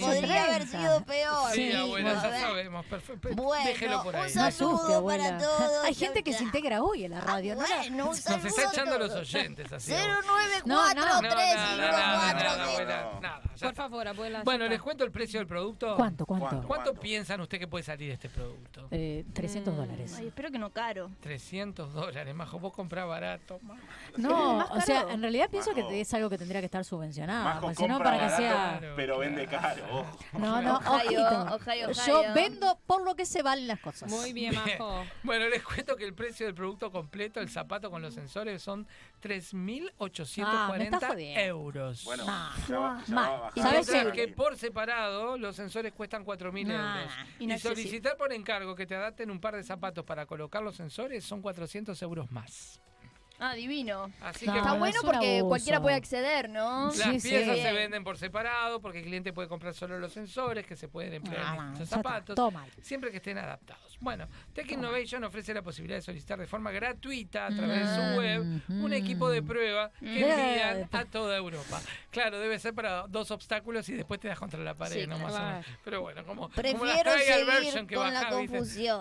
podría haber 18:30. sido peor. Sí, Sí, abuela, ya sabemos. Perfecto. Bueno, Déjelo por un ahí. No saludo asuste, abuela. para todos. Hay gente que se integra hoy en la radio. Ah, ¿no? la- bueno, un Nos está echando a los oyentes así. 094 No, no. No, 3 nada, nada, nada, 4 nada, abuela, No. nada, ya Por está. favor, abuela. Bueno, les cuento el precio del producto. ¿Cuánto, cuánto? ¿Cuánto? ¿Cuánto piensan usted que puede salir este producto? Eh, 300 Mm. dólares. Ay, espero que no caro. 300 dólares, majo. Vos comprás barato. majo. No, (laughs) o sea, en realidad pienso Majo. que es algo que tendría que estar subvencionado. Majo si no, compra para que barato, sea. Pero vende caro. No, no, Ohio, ojito. Ohio, Yo Ohio. vendo por lo que se valen las cosas. Muy bien, Majo. Bueno, les cuento que el precio del producto completo, el zapato con los sensores, son Ah, me 3.840 estás jodiendo. euros. Bueno, Nah, ya va, ya mal. va a bajar. ¿Y sabes que por separado los sensores cuestan 4.000 Nah, euros. Y solicitar por encargo que te adapten un par de zapatos para colocar los sensores son 400 euros más. Ah, divino. Así No, que Está no, bueno porque abuso. cualquiera puede acceder, ¿no? Las Sí, sí. piezas se venden por separado porque el cliente puede comprar solo los sensores que se pueden emplear Ah, en está, zapatos, todo mal. siempre que estén adaptados. Bueno, Tech Innovation ofrece la posibilidad de solicitar de forma gratuita a través de su web un equipo de prueba que Mm. envían a toda Europa. Claro, debe ser para dos obstáculos y después te das contra la pared, Sí, ¿no? claro. Más o menos. Pero bueno, como, como la Prefiero trial seguir version que con la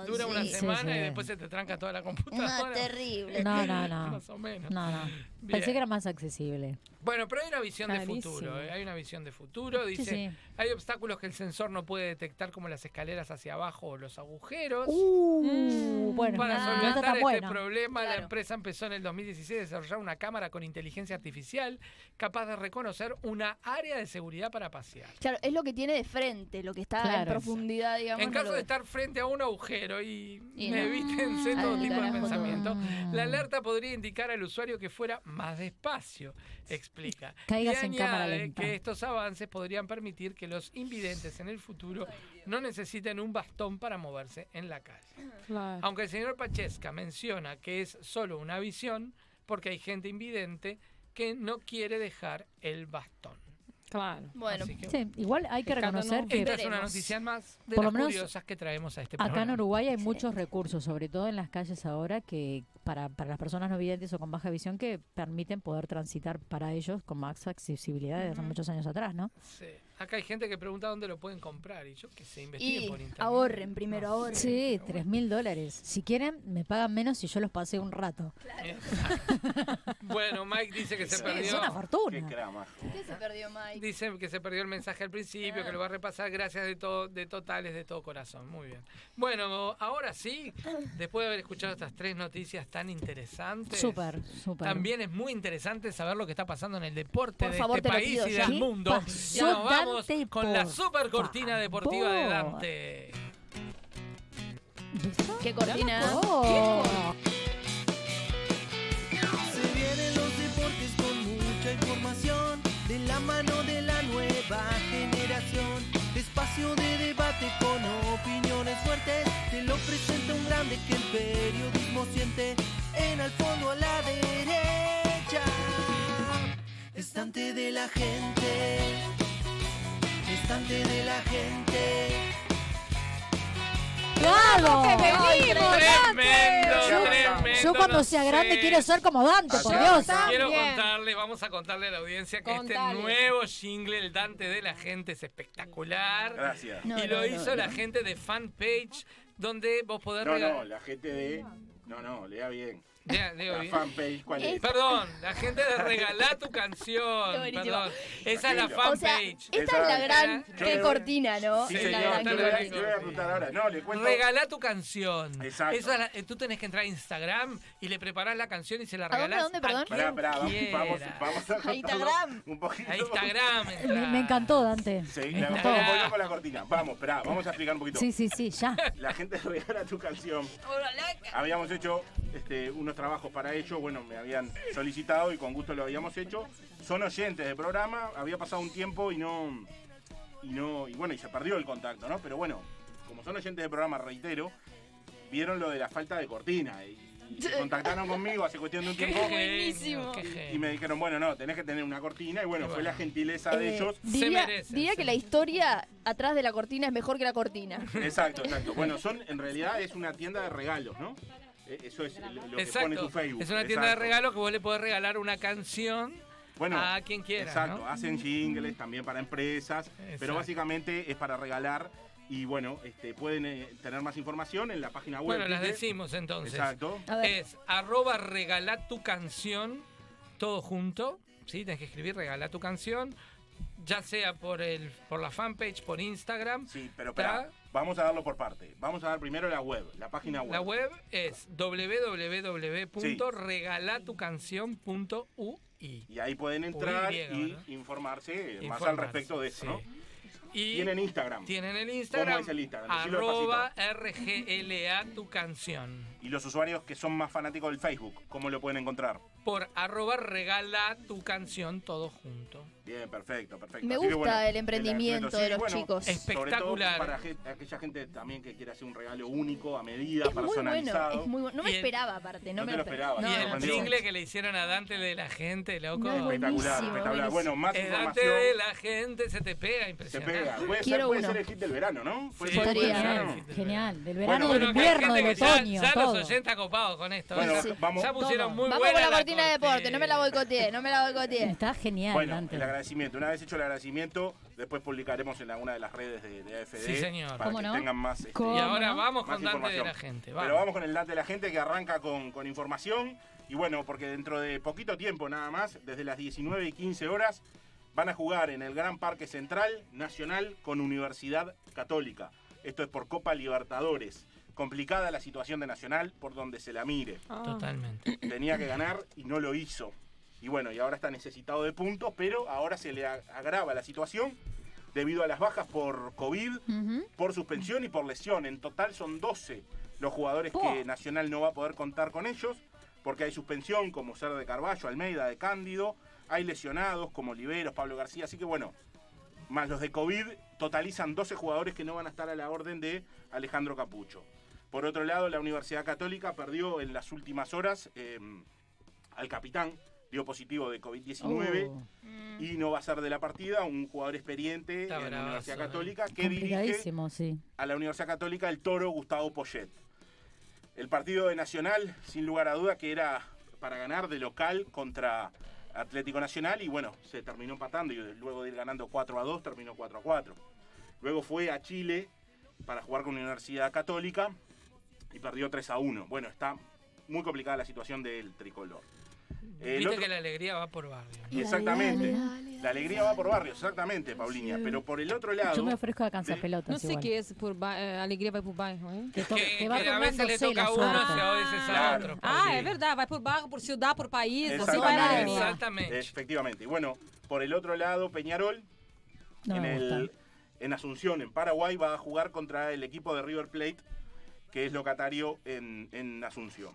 Dura una sí. Sí, semana y después se te tranca toda la computadora. No, terrible. No, no, no. (laughs) Más o menos. No, no. Bien. Pensé que era más accesible. Bueno, pero hay una visión de futuro. ¿eh? Hay una visión de futuro. Dice, sí. hay obstáculos que el sensor no puede detectar, como las escaleras hacia abajo o los agujeros. Uh, bueno, Para no está solventar tan este problema, la empresa empezó en el 2016 a desarrollar una cámara con inteligencia artificial capaz de reconocer una área de seguridad para pasear. Claro, es lo que tiene de frente, lo que está en profundidad, digamos. En caso de estar frente a un agujero y, Y no. evítense Al todo tipo de todo. pensamiento, la alerta podría indicar al usuario que fuera más despacio, explica. (laughs) Caigas y en cámara lenta. que estos avances podrían permitir que los invidentes en el futuro no necesiten un bastón para moverse en la calle. Claro. Aunque el señor Pachesca menciona que es solo una visión, porque hay gente invidente que no quiere dejar el bastón. Claro. Bueno, que, Sí, igual hay que reconocer que esta es una noticia más de Por las menos curiosas que traemos a este acá en programa. Uruguay hay muchos recursos, sobre todo en las calles ahora, que para, para las personas no videntes o con baja visión que permiten poder transitar para ellos con más accesibilidad desde hace muchos años atrás, ¿no? Sí. Acá hay gente que pregunta dónde lo pueden comprar y yo que se investiguen y por internet. ahorren, primero ahorren. Sí, tres mil dólares. Si quieren, me pagan menos si yo los pasé un rato. (laughs) Bueno, Mike dice que se Es perdió. una Qué fortuna. crama. ¿Qué se perdió, Mike? Dice que se perdió el mensaje al principio, que lo va a repasar. Gracias de todo, de totales, de todo corazón. Muy bien. Bueno, ahora sí, después de haber escuchado estas tres noticias tan interesantes. Súper, súper. También es muy interesante saber lo que está pasando en el deporte Por de favor, este país pido y del ¿Qué mundo. pasó, Y vamos Dante, con la super cortina deportiva de? Dante. ¿Qué cortina? Se vienen los deportes con mucha información de la mano de la nueva generación. Espacio de debate con opiniones fuertes. Te lo presenta un grande que el periodismo siente. En al fondo a la derecha. Estante de la gente. Estante de la gente. ¡Claro! Tremendo, Yo- tremendo. Yo cuando no sea grande sé. quiero ser como Dante, por Dios. Quiero contarle, vamos a contarle a la audiencia que Contale. este nuevo jingle, el Dante de la gente, es espectacular. Gracias. No, y no, lo no, hizo no. la gente de fanpage, donde vos podés No, no, la gente de. No, no, lea bien. La fanpage, ¿cuál es? Perdón, la gente de (laughs) regalar tu canción. Perdón. Esa es la Tranquilo. O sea, fanpage. esta es la gran Yo qué le- cortina, ¿no? Sí, señor. Le voy a- a preguntar ahora. No, le cuento. Regalá tu canción. Exacto. Esa es la- eh, tú tenés que entrar a Instagram y le preparás la canción y se la ¿A dónde, regalás. dónde, perdón? quien Pará, pará, vamos, vamos, vamos a A Instagram. un poquito. A Instagram. (laughs) Me, encantó, Dante. Sí, Me encantó. voy con la cortina. Vamos, esperá, vamos a explicar un poquito. Sí, sí, sí, ya. La gente (laughs) regala tu canción. Habíamos hecho este, unos trabajos para ello, bueno, me habían solicitado y con gusto lo habíamos hecho. Son oyentes del programa, había pasado un tiempo y no. Y no. Y bueno, y se perdió el contacto, ¿no? Pero bueno, como son oyentes del programa, reitero, vieron lo de la falta de cortina. Y, contactaron conmigo hace cuestión de un (laughs) tiempo. Buenísimo. Y me dijeron, bueno, no, tenés que tener una cortina. Y bueno, fue la gentileza de Eh, ellos. diría merecen, diría se que la historia atrás de la cortina es mejor que la cortina. Exacto, exacto. Bueno, son, en realidad es una tienda de regalos, ¿no? Eh, Eso es lo que pone tu Facebook. Es una tienda de regalos que vos le podés regalar una canción Bueno, a quien quiera. Exacto, ¿no? hacen jingles también para empresas, Exacto. pero básicamente es para regalar y bueno, este, pueden eh, tener más información en la página web. Bueno, las decimos entonces. Exacto. Es arroba regalá tu canción, todo junto. ¿sí? Tienes que escribir regalá tu canción, ya sea por el por la fanpage, por Instagram. Sí, pero espera, vamos a darlo por parte. Vamos a dar primero la web, la página web. La web es www.regalatucanción.ui. Y ahí pueden entrar y informarse, más al respecto de eso, sí. ¿no? Y Tienen Instagram. tienen el Instagram. ¿Cómo es el Instagram? Arroba RGLA tu canción. Y los usuarios que son más fanáticos del Facebook, ¿cómo lo pueden encontrar? Por arroba regala tu canción todo junto. Bien. Perfecto, perfecto. Me Así que, gusta bueno, el emprendimiento de los bueno, chicos. Sobre todo Espectacular. para ge- aquella gente también que quiere hacer un regalo único, a medida, Es muy bueno, personalizado. es muy bueno. No me el- esperaba, aparte. No, No me te lo esperaba, No, no, el jingle que le hicieron a Dante de la gente, loco. Espectacular, espectacular. Bueno, más El Dante información. de la gente se te pega Se impresionante. pega. Puede, ser, Quiero puede uno. ser el hit del verano, ¿no? Sí, podría. Genial. Del verano, Bueno, del invierno, del ya- otoño, ya, todo. los oyentes copados con esto. Bueno, ya, Sí. vamos- ya pusieron Todo. muy Vamos buena con la cortina de deporte, no me la boicoteé, no me la boicoteé. Está genial, Bueno, Dante. el agradecimiento. Una vez hecho el agradecimiento, después publicaremos en alguna de las redes de, de AFD. Sí, señor. Para ¿Cómo que no? tengan más. este, ¿Cómo Y ahora no? vamos con Dante de la gente. Pero vamos con el Dante de la gente que arranca con, con información. Y bueno, porque dentro de poquito tiempo nada más, desde las 19 y 15 horas, van a jugar en el Gran Parque Central Nacional con Universidad Católica. Esto es por Copa Libertadores. Complicada la situación de Nacional por donde se la mire. Totalmente. (clears throat) Tenía que ganar y no lo hizo. Y bueno, y ahora está necesitado de puntos, pero ahora se le agrava la situación debido a las bajas por COVID, por suspensión y por lesión. En total son 12 los jugadores que Nacional no va a poder contar con ellos, porque hay suspensión como Ser de Carballo, Almeida, de Cándido, hay lesionados como Oliveros, Pablo García, así que bueno, más los de COVID, totalizan 12 jugadores que no van a estar a la orden de Alejandro Capucho. Por otro lado, la Universidad Católica perdió en las últimas horas eh, al capitán, dio positivo de COVID-19 Oh, y no va a ser de la partida un jugador experiente Está en la bravazo, Universidad eh. Católica que dirige sí. a la Universidad Católica el toro Gustavo Poyet. El partido de Nacional, sin lugar a duda, que era para ganar de local contra Atlético Nacional y bueno, se terminó empatando y luego de ir ganando 4 a 2 terminó 4 a 4. Luego fue a Chile para jugar con Universidad Católica y perdió 3 a 1. Bueno, está muy complicada la situación del tricolor. El Viste otro- que la alegría va por barrio. Exactamente. La alegría va por barrio, exactamente, Paulinha. Pero por el otro lado, Yo me ofrezco a cansar de- pelotas. Não sei igual. que é por ba... eh, alegria vai pro bairro, hein? Que, Que, que va que a veces le toca a uno, suerte. a veces a otro. Ah, Sí. é verdade. Vai por bairro, por ciudad, por país. Exactamente. Exactamente. efectivamente. Y bueno, por el otro lado, Peñarol, No en, el, en Asunción, en Paraguay, va a jugar contra el equipo de River Plate, que es locatario en, en Asunción.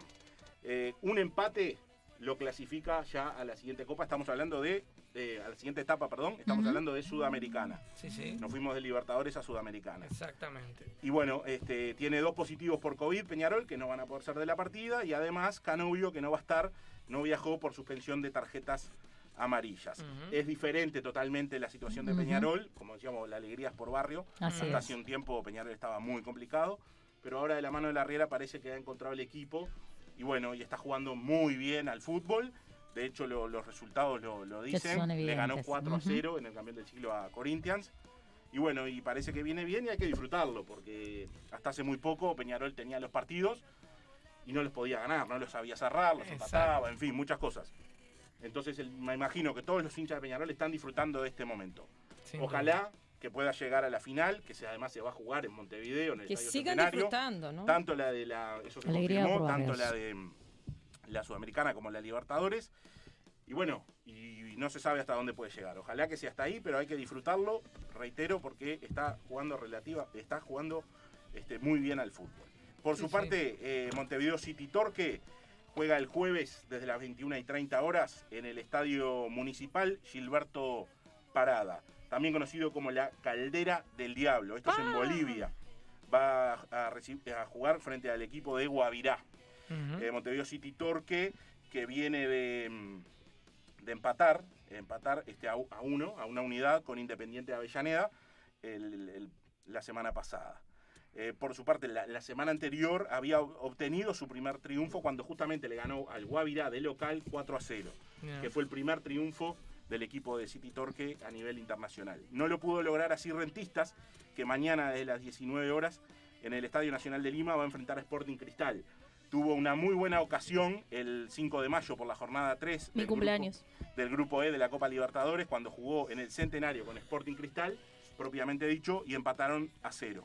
Eh, un empate lo clasifica ya a la siguiente copa. Estamos hablando de. eh, a la siguiente etapa, perdón. Estamos hablando de Sudamericana. Sí, sí. Nos fuimos de Libertadores a Sudamericana. Exactamente. Y bueno, este, tiene dos positivos por COVID, Peñarol, que no van a poder ser de la partida, y además Canovio, que no va a estar, no viajó por suspensión de tarjetas amarillas. Es diferente totalmente la situación de. Peñarol, como decíamos, la alegría es por barrio. Así Hasta es. hace un tiempo Peñarol estaba muy complicado, pero ahora de la mano de la Riera parece que ha encontrado el equipo, y bueno, y está jugando muy bien al fútbol. De hecho, lo- los resultados lo, lo dicen. Le ganó evidentes. 4 a Ujú. 0 en el campeón del siglo a Corinthians. Y bueno, y parece que viene bien y hay que disfrutarlo, porque hasta hace muy poco Peñarol tenía los partidos y no los podía ganar, no los sabía cerrar, los Exacto. empataba, en fin, muchas cosas. Entonces el- me imagino que todos los hinchas de Peñarol están disfrutando de este momento. Sin Ojalá que pueda llegar a la final, que se- además se va a jugar en Montevideo, en el Que Estadio sigan Centenario. disfrutando, ¿no? Tanto la de la, eso se Alegría confirmó, tanto la de la Sudamericana como la Libertadores. Y bueno, y no se sabe hasta dónde puede llegar. Ojalá que sea hasta ahí, pero hay que disfrutarlo, reitero, porque está jugando relativa, está jugando este, muy bien al fútbol. Por Sí, su sí. parte, eh, Montevideo City Torque juega el jueves desde las 21 y 30 horas en el Estadio Municipal Gilberto Parada, también conocido como la Caldera del Diablo. Esto es en Bolivia. Va a, jugar frente al equipo de Guavirá. Eh, Montevideo City Torque, que viene de, mm, de empatar, empatar este, a, uno, a una unidad con Independiente de Avellaneda el- el- la semana pasada. Eh, por su parte, la, la semana anterior había ob- obtenido su primer triunfo cuando justamente le ganó al Guavirá de local 4 a 0, Mira. que fue el primer triunfo del equipo de City Torque a nivel internacional. No lo pudo lograr así Rentistas, que mañana desde las 19 horas en el Estadio Nacional de Lima va a enfrentar a Sporting Cristal. Tuvo una muy buena ocasión el 5 de mayo por la jornada 3 Mi del cumpleaños. Grupo, del grupo E de la Copa Libertadores cuando jugó en el Centenario con Sporting Cristal, propiamente dicho, y empataron a cero.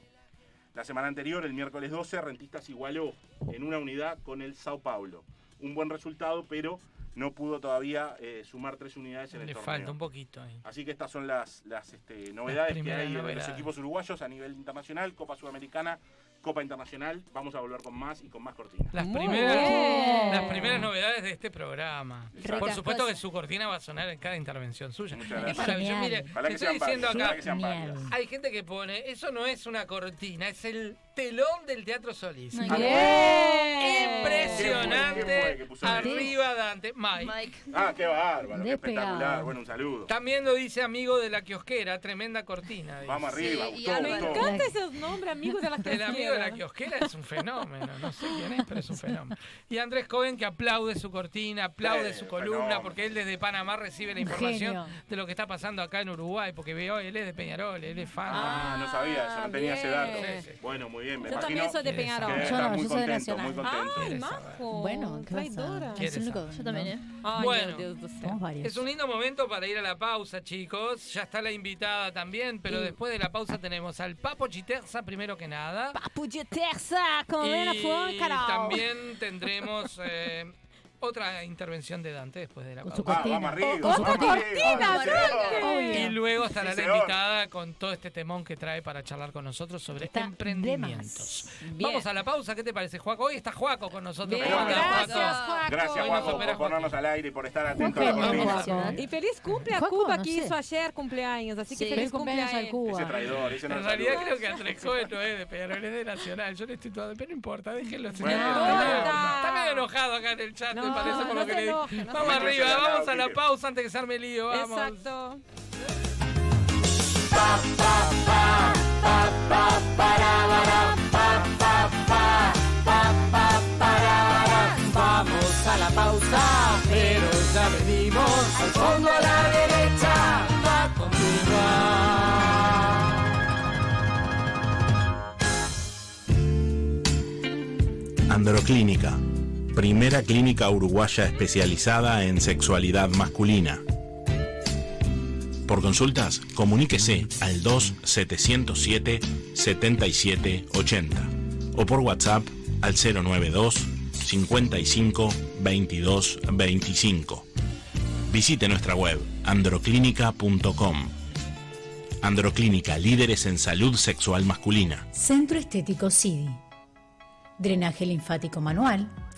La semana anterior, el miércoles 12, Rentistas igualó en una unidad con el Sao Paulo. Un buen resultado, pero no pudo todavía eh, sumar tres unidades en el Le torneo. falta un poquito ahí. Así que estas son las, las este, novedades que hay de los novedades. equipos uruguayos a nivel internacional, Copa Sudamericana, Copa Internacional. Vamos a volver con más y con más cortinas. Las primeras, las primeras novedades de este programa. Exacto. Por supuesto que su cortina va a sonar en cada intervención suya. Muchas Es gracias. maravilloso. Genial. Mire, te que estoy sean diciendo acá, hay gente que pone, eso no es una cortina, es el telón del Teatro Solís. Ah, Bien. Impresionante. ¿Quién fue? Arriba Dante. Mike. Mike. Ah, qué bárbaro, qué espectacular. Bueno, un saludo. También lo dice amigo de la kiosquera, tremenda cortina. dice. Vamos arriba, Sí, y gustó. Me gustó. encanta esos nombres, amigos de la El amigo de la kiosquera. kiosquera es un fenómeno, no sé quién es, pero es un fenómeno. Y Andrés Cohen que aplaude su cortina, aplaude Sí, su columna, fenómeno. porque él desde Panamá recibe la información genio. de lo que está pasando acá en Uruguay, porque veo, él es de Peñarol, él es fan. Ah, no sabía eso, no tenía ese dato. sí. Bueno, muy bien. Me Yo también soy de Peñarol. Yo no, yo soy de Nacional. Ay, ¿Quieres majo. Bueno, ¿qué a- traidora. Es ¿Quieres el único- Yo también, ¿eh? Ay, Bueno. Somos varios. Es un lindo momento para ir a la pausa, chicos. Ya está la invitada también, pero después de la pausa tenemos al Papo Chiterza, primero que nada. Papo de terça, com Helena Fon, Y Carol. también tendremos eh, otra intervención de Dante después de la Con su pausa. Ah, vamos arriba. Con su cortina. Y luego estará Sí, la invitada con todo este temón que trae para charlar con nosotros sobre Está emprendimientos. Vamos a la pausa, ¿qué te parece, Juaco? Hoy está Juaco con nosotros. Bien, ¿Cómo andás, gracias, Juaco? Juaco. Gracias, Juaco, por ponernos al aire y por estar atento a la. E feliz cumple a Juaco, Cuba, no que sé. hizo ayer cumpleaños. Así que Sí. feliz Feliz cumpleaños al cumpleaños. Cuba. Ese traidor, ese no En realidad saluda. creo que Cohen no es de Peñarol, es de Nacional. Yo le estoy todo, pero no importa, déjenlo. señor. Bueno. Está medio- importa. Está medio enojado acá en el chat, me No, parece, por no lo que le enoje, no Vamos enoje. arriba, al vamos a la pausa antes que se arme lío. Vamos. Exacto. Vamos a la pausa, pero ya venimos. Al fondo a la derecha va a continuar. Androclínica, primera clínica uruguaya especializada en sexualidad masculina. Por consultas, comuníquese al 2707-7780 o por WhatsApp al 092 55 22 25. Visite nuestra web androclínica.com. Androclínica, líderes en salud sexual masculina. Centro Estético CIDI. Drenaje linfático manual,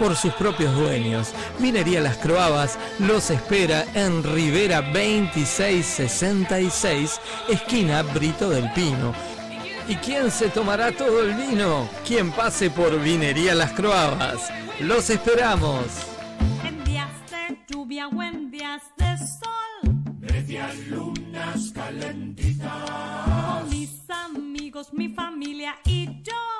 por sus propios dueños. Vinería Las Croabas los espera en Rivera 2666, esquina Brito del Pino. ¿Y quién se tomará todo el vino? Quien pase por Vinería Las Croabas. Los esperamos. En días de lluvia o en días de sol. lunas calentitas. Con mis amigos, mi familia y yo.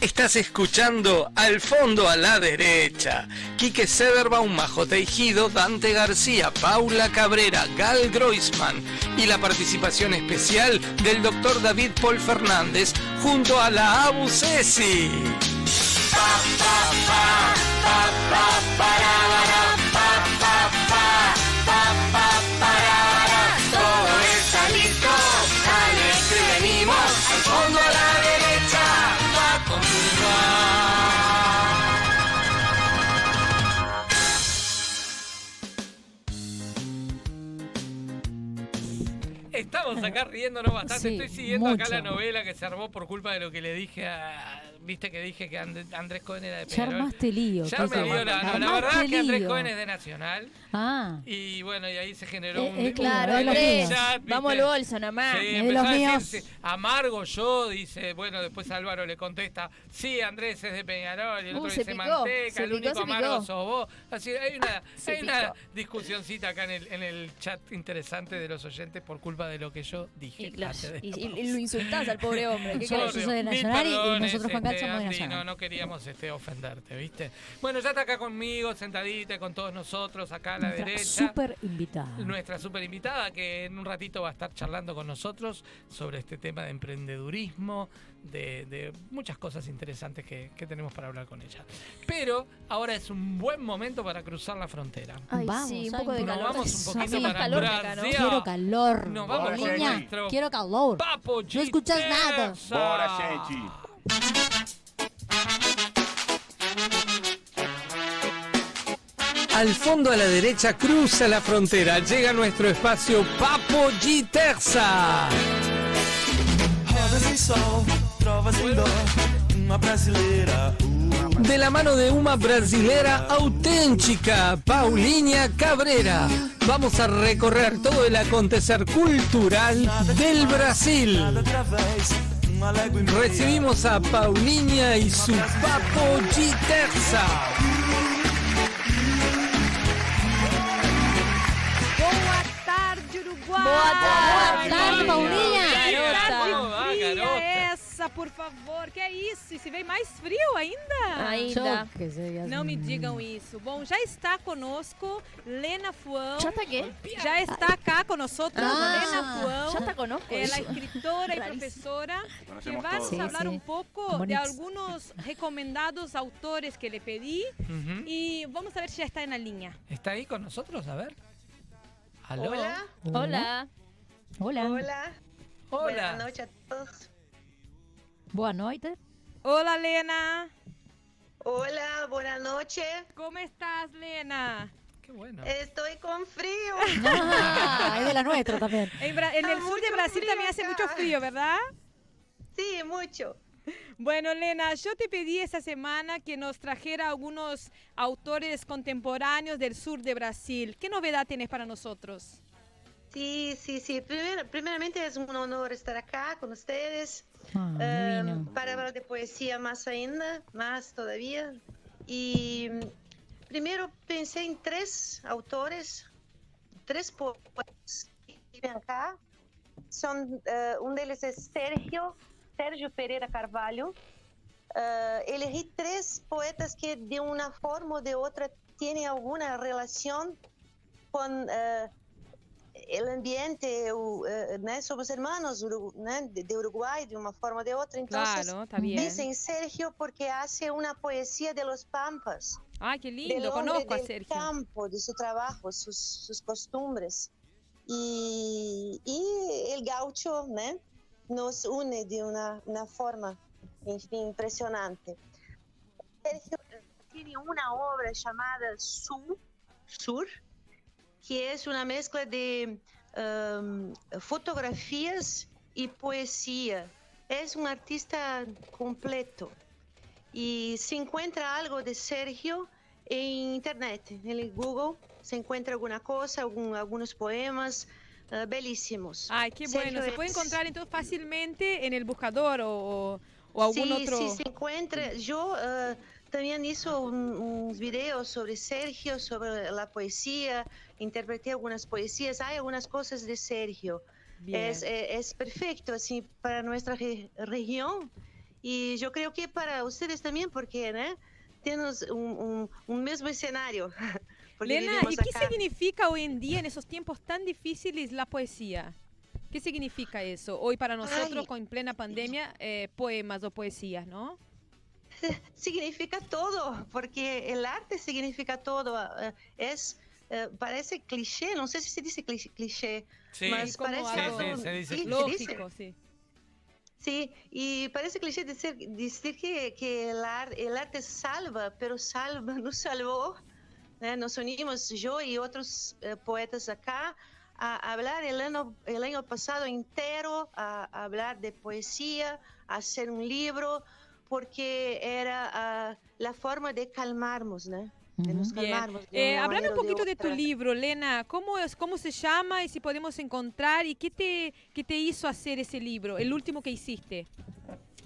Estás escuchando Al fondo a la derecha. Quique Sederbaum, Majo Teijido, Dante García, Paula Cabrera, Gal Groisman y la participación especial del doctor David Paul Fernández junto a la Abu Ceci. Estamos acá riéndonos bastante. Sí, Estoy siguiendo acá la novela que se armó por culpa de lo que le dije a. Viste que dije que And- Andrés Cohen era de Ya Peñarol. armaste lío. Ya me dio la, no, la verdad es que Andrés lío. Cohen es de Nacional. Ah, Y bueno, y ahí se generó Eh, un. eh, claro, un chat. ¿viste? Vamos al bolso nomás. Sí, Es de empezó los a míos. decirse, amargo yo, dice, bueno, después Álvaro le contesta, sí, Andrés es de Peñarol, y el Uh, otro se dice picó, manteca, se el picó, único amargo picó. sos vos. Así, hay una, (laughs) Se hay una discusioncita acá en el, en el chat interesante de los oyentes por culpa de lo que yo dije. Y, claro, lo insultás al pobre hombre. (laughs) ¿Qué Yo- soy de Nacional y- nosotros este, somos Andy. No, no queríamos este, ofenderte, ¿viste? Bueno, ya está acá conmigo, sentadita con todos nosotros, acá a la nuestra derecha. súper invitada. Nuestra super invitada que en un ratito va a estar charlando con nosotros sobre este tema de emprendedurismo, de, de muchas cosas interesantes que, que tenemos para hablar con ella. Pero ahora es un buen momento para cruzar la frontera. Ay, Vamos, sí, un poco de Nos calor. vamos un poquito para calor. Quiero calor. Nos vamos Bora, con Gigi. nuestro Quiero calor. Papo No escuchas nada. Bora, gente. Al fondo a la derecha cruza la frontera, llega nuestro espacio Papo Giterza. De la mano de una brasilera auténtica, Paulinha Cabrera. Vamos a recorrer todo el acontecer cultural del Brasil. Outra vez, uma légua e meia. Recibimos a Paulinha y su Papo Giterza. Boa tarde, Uruguai! Boa tarde, tarde, Paulinha. Que Garota. tarde Como va, fria garota? É essa, por favor? Que é isso? E se vem mais frio ainda? Ainda. Yo que sé, Não me digam isso. Bom, já está conosco Lena Fuão. ¿Ya está qué? Já está acá con nosotros Ah, Lena Fuão. Ya te conozco. Es la eso. escritora y Rarísimo. profesora que Conocemos va a todos. Sí, hablar sí. un poco de Bonitos. algunos recomendados autores que le pedí Ujú. y vamos a ver si ya está en la línea. ¿Está ahí con nosotros? A ver. ¿Aló? Hola, Hola. Hola. hola. Hola. Buenas noches a todos. Boa noite. Hola Lena, Hola, buenas noches. ¿cómo estás Lena? Qué bueno. Estoy con frío. (laughs) Ah, es de la nuestra también. En, Bra- en el Ah, sur de Brasil también hace mucho frío, ¿verdad? Sí, mucho. Bueno, Lena, yo te pedí esta semana que nos trajera algunos autores contemporáneos del sur de Brasil. ¿Qué novedad tienes para nosotros? Sí, sí, sí. Primer- primeramente es un honor estar acá con ustedes. Ah, divino. para hablar de poesía más ainda, más todavía. Y mm, primero pensé en tres autores, tres poetas que viven acá. Son, eh, un de ellos es Sergio, Sergio Pereira Carvalho. Eh, elegí tres poetas que de una forma o de otra tienen alguna relación con eh, el ambiente, eh, né, somos hermanos né, de, Uruguay de una forma o de otra. Entonces, Claro, está bien. pensé en Sergio porque hace una poesía de los pampas. Ah, qué del lindo, conozco a del Sergio. campo, de su trabajo, sus, sus costumbres. Y, y el gaucho né, nos une de una, una forma, en fin, impresionante. Sergio tiene una obra llamada Sur, Sur que es una mezcla de um, fotografías y poesía. Es un artista completo y se encuentra algo de Sergio en internet, en Google, se encuentra alguna cosa, algún- algunos poemas eh, belísimos. Ay, qué Sergio bueno. Se puede encontrar entonces fácilmente en el buscador o, o- algún sí, otro. Sí, se encuentra. Yo eh, también hizo un- unos videos sobre Sergio, sobre la poesía, interpreté algunas poesías, hay algunas cosas de Sergio. Es, eh, es perfecto así para nuestra re- región y yo creo que para ustedes también porque ¿no? tenemos un, un- un mismo escenario. (laughs) Lena, ¿y qué acá. significa hoy en día, en esos tiempos tan difíciles, la poesía? ¿Qué significa eso? Hoy para nosotros, Ay. con plena pandemia, eh, poemas o poesías, ¿no? (laughs) significa todo, porque el arte significa todo. eh, Es, eh, parece cliché, no sé si se dice cli- cliché, Sí, mas parece algo- Sí, se dice sí, se dice. Lógico, sí. Sí, y parece cliché decir, decir que, que el, ar- el arte salva, pero salva, (laughs) nos salvó. ¿eh? Nos unimos, yo y otros eh, poetas acá, a hablar el año, el año pasado entero, a, a hablar de poesía, a hacer un libro, porque era ah, la forma de calmarnos, ¿no? De nos calmarnos de Eh, hablando un poquito de tu otra. libro, Lena, ¿cómo, es, ¿cómo se llama y si podemos encontrar y qué te, qué te hizo hacer ese libro, el último que hiciste?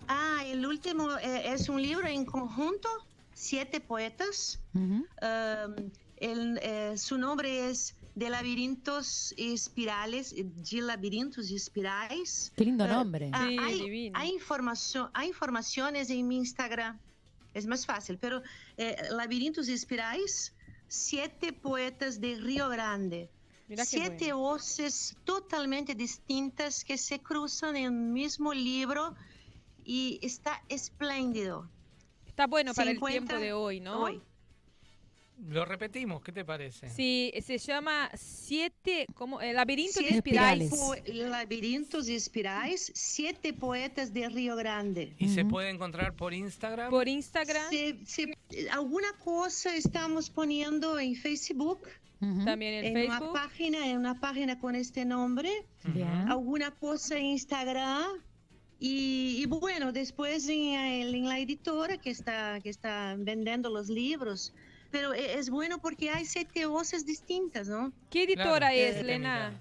Ah, el último eh, es un libro en conjunto, siete poetas. Ujú. Um, el, eh, su nombre es De laberintos y espirales, de laberintos y espirales. Qué lindo Eh, nombre. ah, Sí, hay, hay información, hay informaciones en mi Instagram, es más fácil, pero eh, laberintos y espirales, siete poetas de Río Grande. Mira siete voces totalmente distintas que se cruzan en un mismo libro y está espléndido. Está bueno Se para el tiempo de hoy, ¿no? hoy. Lo repetimos, ¿qué te parece? Sí, se llama Siete, como el laberinto de Siete espirales. po- laberintos y espirales, siete poetas de Río Grande. ¿Y se puede encontrar por Instagram? Por Instagram. Se- se- alguna cosa estamos poniendo en Facebook, Ujú. También en, en Facebook. una página, en una página con este nombre, Bien. alguna cosa en Instagram. Y, y bueno, después en, en la editora que está, que está vendiendo los libros. Pero es bueno porque hay siete voces distintas, ¿no? ¿Qué editora Claro, es, Lena?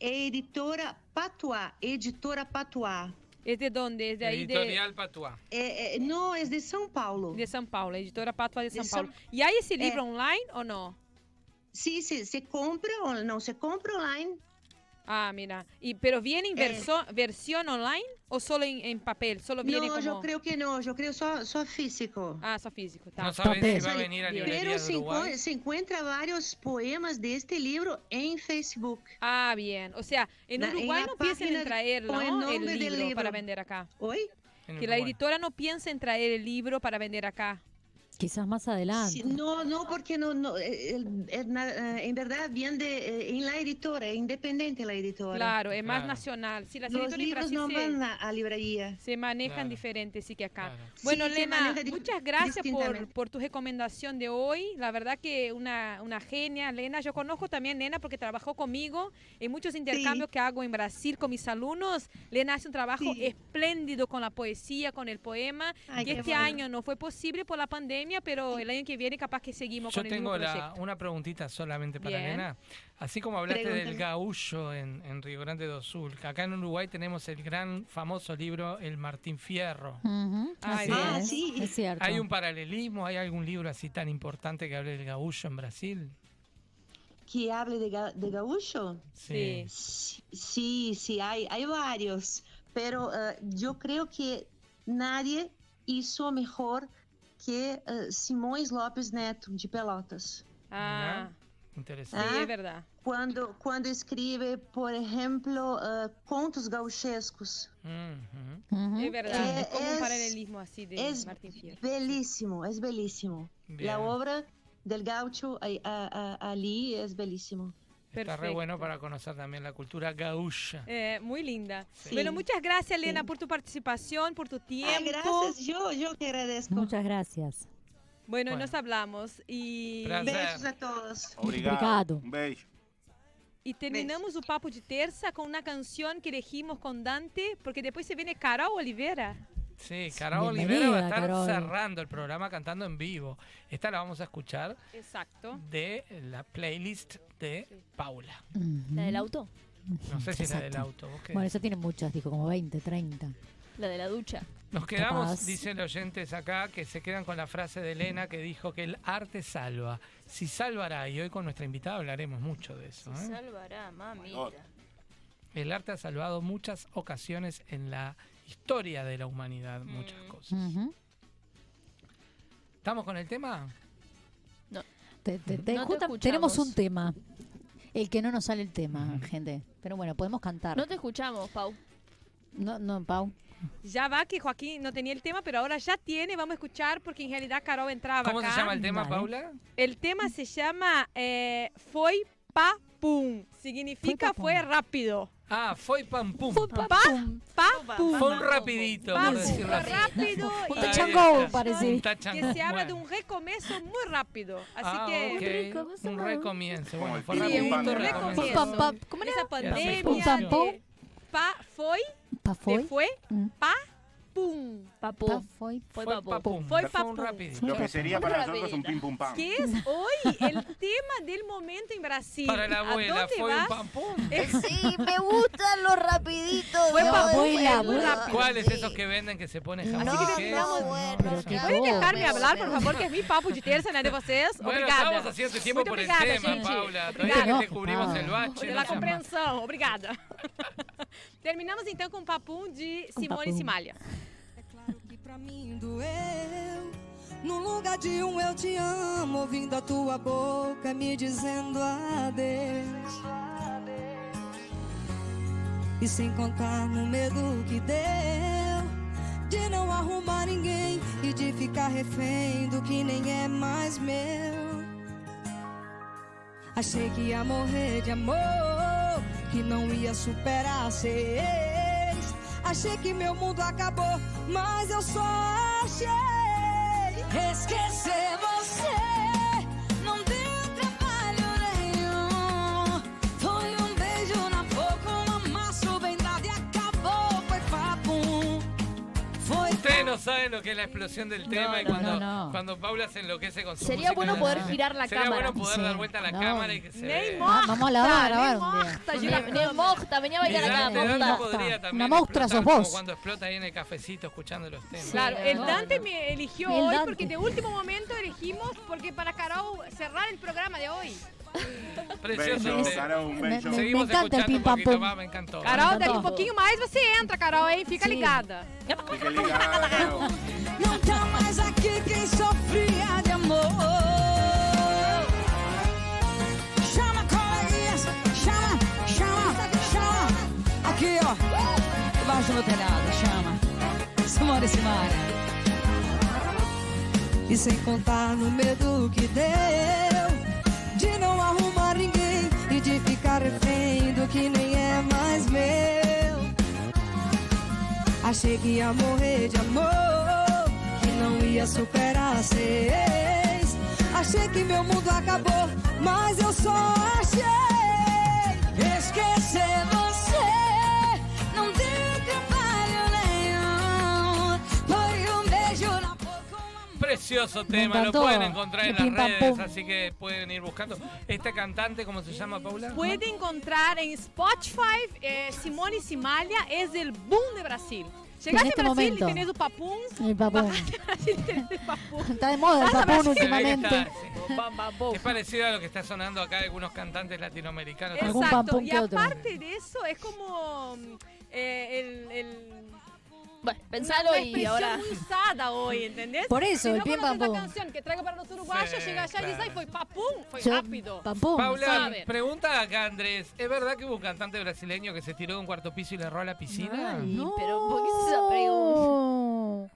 Editora Patuá, editora Patuá. ¿Es de dónde? ¿Es de ahí de, Editorial Patuá. Eh, eh, no, es de São Paulo. de São Paulo? Editora Patua de De São Paulo. ¿Y hay ese Eh. libro online o no? Sí, se, se compra o no, se compra online. Ah, mira. Y, ¿Pero viene en Eh. verso- versión online o solo en, en papel? Solo viene No, como... yo creo que no, yo creo só, só físico. Ah, solo físico. tá. No sabes Papel. si va a venir a Bien. Pero se, de Uruguay. encuentra, se encuentra varios poemas de este libro en Facebook. Ah, bien. O sea, en Na- en Uruguay la no piensan en traer el ¿no? el del libro, libro. para vender acá. ¿Hoy? en Que la editora no piensa en traer el libro para vender acá. Quizás más adelante. Sí, no, no, porque no, no, eh, eh, en verdad viene de, eh, en la editora, es independiente la editora. Claro, es más Claro. nacional. Sí, las Los libros no se- van a, a librería. se manejan Claro. diferente, sí que acá. Claro. Bueno, Sí, Lena, muchas gracias por, por tu recomendación de hoy. La verdad que una, una genia, Lena. Yo conozco también Lena porque trabajó conmigo en muchos intercambios que hago en Brasil con mis alumnos. Lena hace un trabajo Sí. espléndido con la poesía, con el poema. Ay, que este bueno. año no fue posible por la pandemia, pero el año que viene capaz que seguimos Yo con el mismo tengo la- proyecto. una preguntita solamente para Bien. Elena. Así como hablaste del gaullo en, en Río Grande do Sul, que acá en Uruguay tenemos el gran famoso libro El Martín Fierro. Ay, Ah, es, sí. es cierto. ¿Hay un paralelismo? ¿Hay algún libro así tan importante que hable del gaullo en Brasil? Que hable de, ga- de gaúcho. Sí. Sí, sí, sí, hay, hay varios, pero eh, yo creo que nadie hizo mejor que eh, Simões Lopes Neto, de Pelotas. Ah, sí, Interesante. Ah. es verdad. Quando, quando escreve, por ejemplo, eh, contos gauchescos. Ujú. Ujú. Es verdad. Eh, es como un es- paralelismo así de es Martín Fierro. Belísimo, es belísimo. Bien. La obra del gaucho ahí- a- a- belísimo. Está re Perfecto. bueno para conocer también la cultura gaúcha. Eh, muy linda. Sí. Bueno, muchas gracias, Elena, Sí. por tu participación, por tu tiempo. Ah, gracias, yo, yo que agradezco. Muchas gracias. Bueno, Bueno. nos hablamos y, Prazer. Beijos a todos. Obrigado. Obrigado. Un beijo. y terminamos o papo de terça com uma canção que elegimos com Dante, porque depois se viene Carol Oliveira. Sí, Carol Bienvenida, Olivera va a estar Carol. cerrando el programa cantando en vivo. Esta la vamos a escuchar Exacto. de la playlist de Paula. ¿La del auto? No sé si es la del auto. ¿vos qué Bueno, eso tiene muchas, dijo, como 20, 30. La de la ducha. Nos quedamos, Capaz. dicen los oyentes acá, que se quedan con la frase de Elena que dijo que el arte salva. Si salvará, y hoy con nuestra invitada hablaremos mucho de eso. Se ¿eh? salvará, mamita. God. El arte ha salvado muchas ocasiones en la historia de la humanidad, muchas Mm. cosas. ¿Estamos con el tema? Te- te- te- No te justa- escuchamos. tenemos un tema. El que no nos sale el tema, gente. Pero bueno, podemos cantar. No te escuchamos, Pau. No, no, Pau. Ya va que Joaquín no tenía el tema, pero ahora ya tiene. Vamos a escuchar porque en realidad Carol entraba ¿Cómo acá. se llama el tema, Vale. Paula? El tema se llama eh, Foi pa, pum. Significa fue rápido. Ah, fue pam pum. Pa, pa, pum. Fue un rapidito, por pum. decirlo así. rápido Un touch and go, parece. Que se habla de un recomienzo muy rápido. Así Ah, que. Un recomienzo. Bueno, fue un recomienzo. ¿Cómo era? esa pandemia Pum, pam, pum. de pa foi, Pa foi. fue, pa, pum. Papu. Pa foi. Fue Fue papu. pa pum. Fue Fue pa un pum. rapidito. Lo que sería para nosotros un pim pum pam. Que es hoy el tema del momento en Brasil. Para la ¿A abuela fue un vas? pam pum. (laughs) Sí, me gustan los rapiditos. Fue ¿no? pa' abuela, El muy rápido, ¿Cuáles sí. esos que venden que se ponen No, jamón Así que terminamos- queso? bueno. ¿Pueden dejarme Pero- hablar, por favor? Que es mi papo de terça, né, de vocês? Bueno, obrigada. estamos haciendo tiempo Muito por el obrigada, tema, gente. Paula. Obrigada. Todavía No, descubrimos Paula. el bache. No seas más. compreensão, obrigada. (laughs) Terminamos então com o papum de Simone papum. Pra mim doeu. No lugar de um eu te amo, ouvindo a tua boca me dizendo adeus. E sem contar no medo que deu de não arrumar ninguém e de ficar refém do que nem é mais meu. Achei que ia morrer de amor, que não ia superar ex. Achei que meu mundo acabou, mas eu só achei esquecer saben lo que es la explosión del tema y no, cuando, no, no. cuando Paula se enloquece con su Sería música bueno de poder girar la Sería cámara. bueno poder Sí, dar vuelta a la no. cámara y que se vea. morta, Vamos a la hora, a Gina. ni mojta, venía a bailar acá, Dante, podría también Una monstrua explotar sos como vos. cuando explota ahí en el cafecito escuchando los temas. Claro, el no, Dante me eligió El hoy porque de último momento elegimos porque para Carol cerrar el programa de hoy. Precioso. Carol, un Me- bello. me- Seguimos encanta el escuchando pim, un pam, poquito pum. más, me encantó. Carol, daqui um pouquinho mais você entra, Carol, hein? Fica Sim. ligada. Fique ligado. Não tá mais aqui quem sofria de amor. Chama, coleguinhas, chama, chama, chama. Aqui, ó, debaixo do meu telhado, chama. Simone Simaria. E sem contar no medo que deu de não arrumar ninguém e de ficar refém do que nem é mais meu. Achei que ia morrer de amor, que não ia superar ex. Achei que meu mundo acabou, mas eu só achei esquecer você. Precioso tema, lo pueden encontrar en Pim, las pam, redes, pum. así que pueden ir buscando. Esta cantante, ¿cómo se llama, Paula? Puede encontrar en Spotify eh, Simone Simalia es el boom de Brasil. Llegaste este a Brasil momento. y tenés. El tenés el papum. Está de moda el que últimamente. está, sí. Es parecido a lo que está sonando acá de algunos cantantes latinoamericanos. Exacto. Y aparte de eso, es como mm, eh, el, el Bueno, pensalo una y expresión ahora. muy usada hoy, ¿entendés? Por eso, si el no pim, conoces pam, pum. canción que traigo para los uruguayos, Sí, llega allá y dice, claro. ay, fue papum, fue Yo- rápido. Papum. Paula, pregunta acá Andrés, ¿es verdad que hubo un cantante brasileño que se tiró de un cuarto piso y le erró a la piscina? Ay, pero ¿por qué es esa pregunta?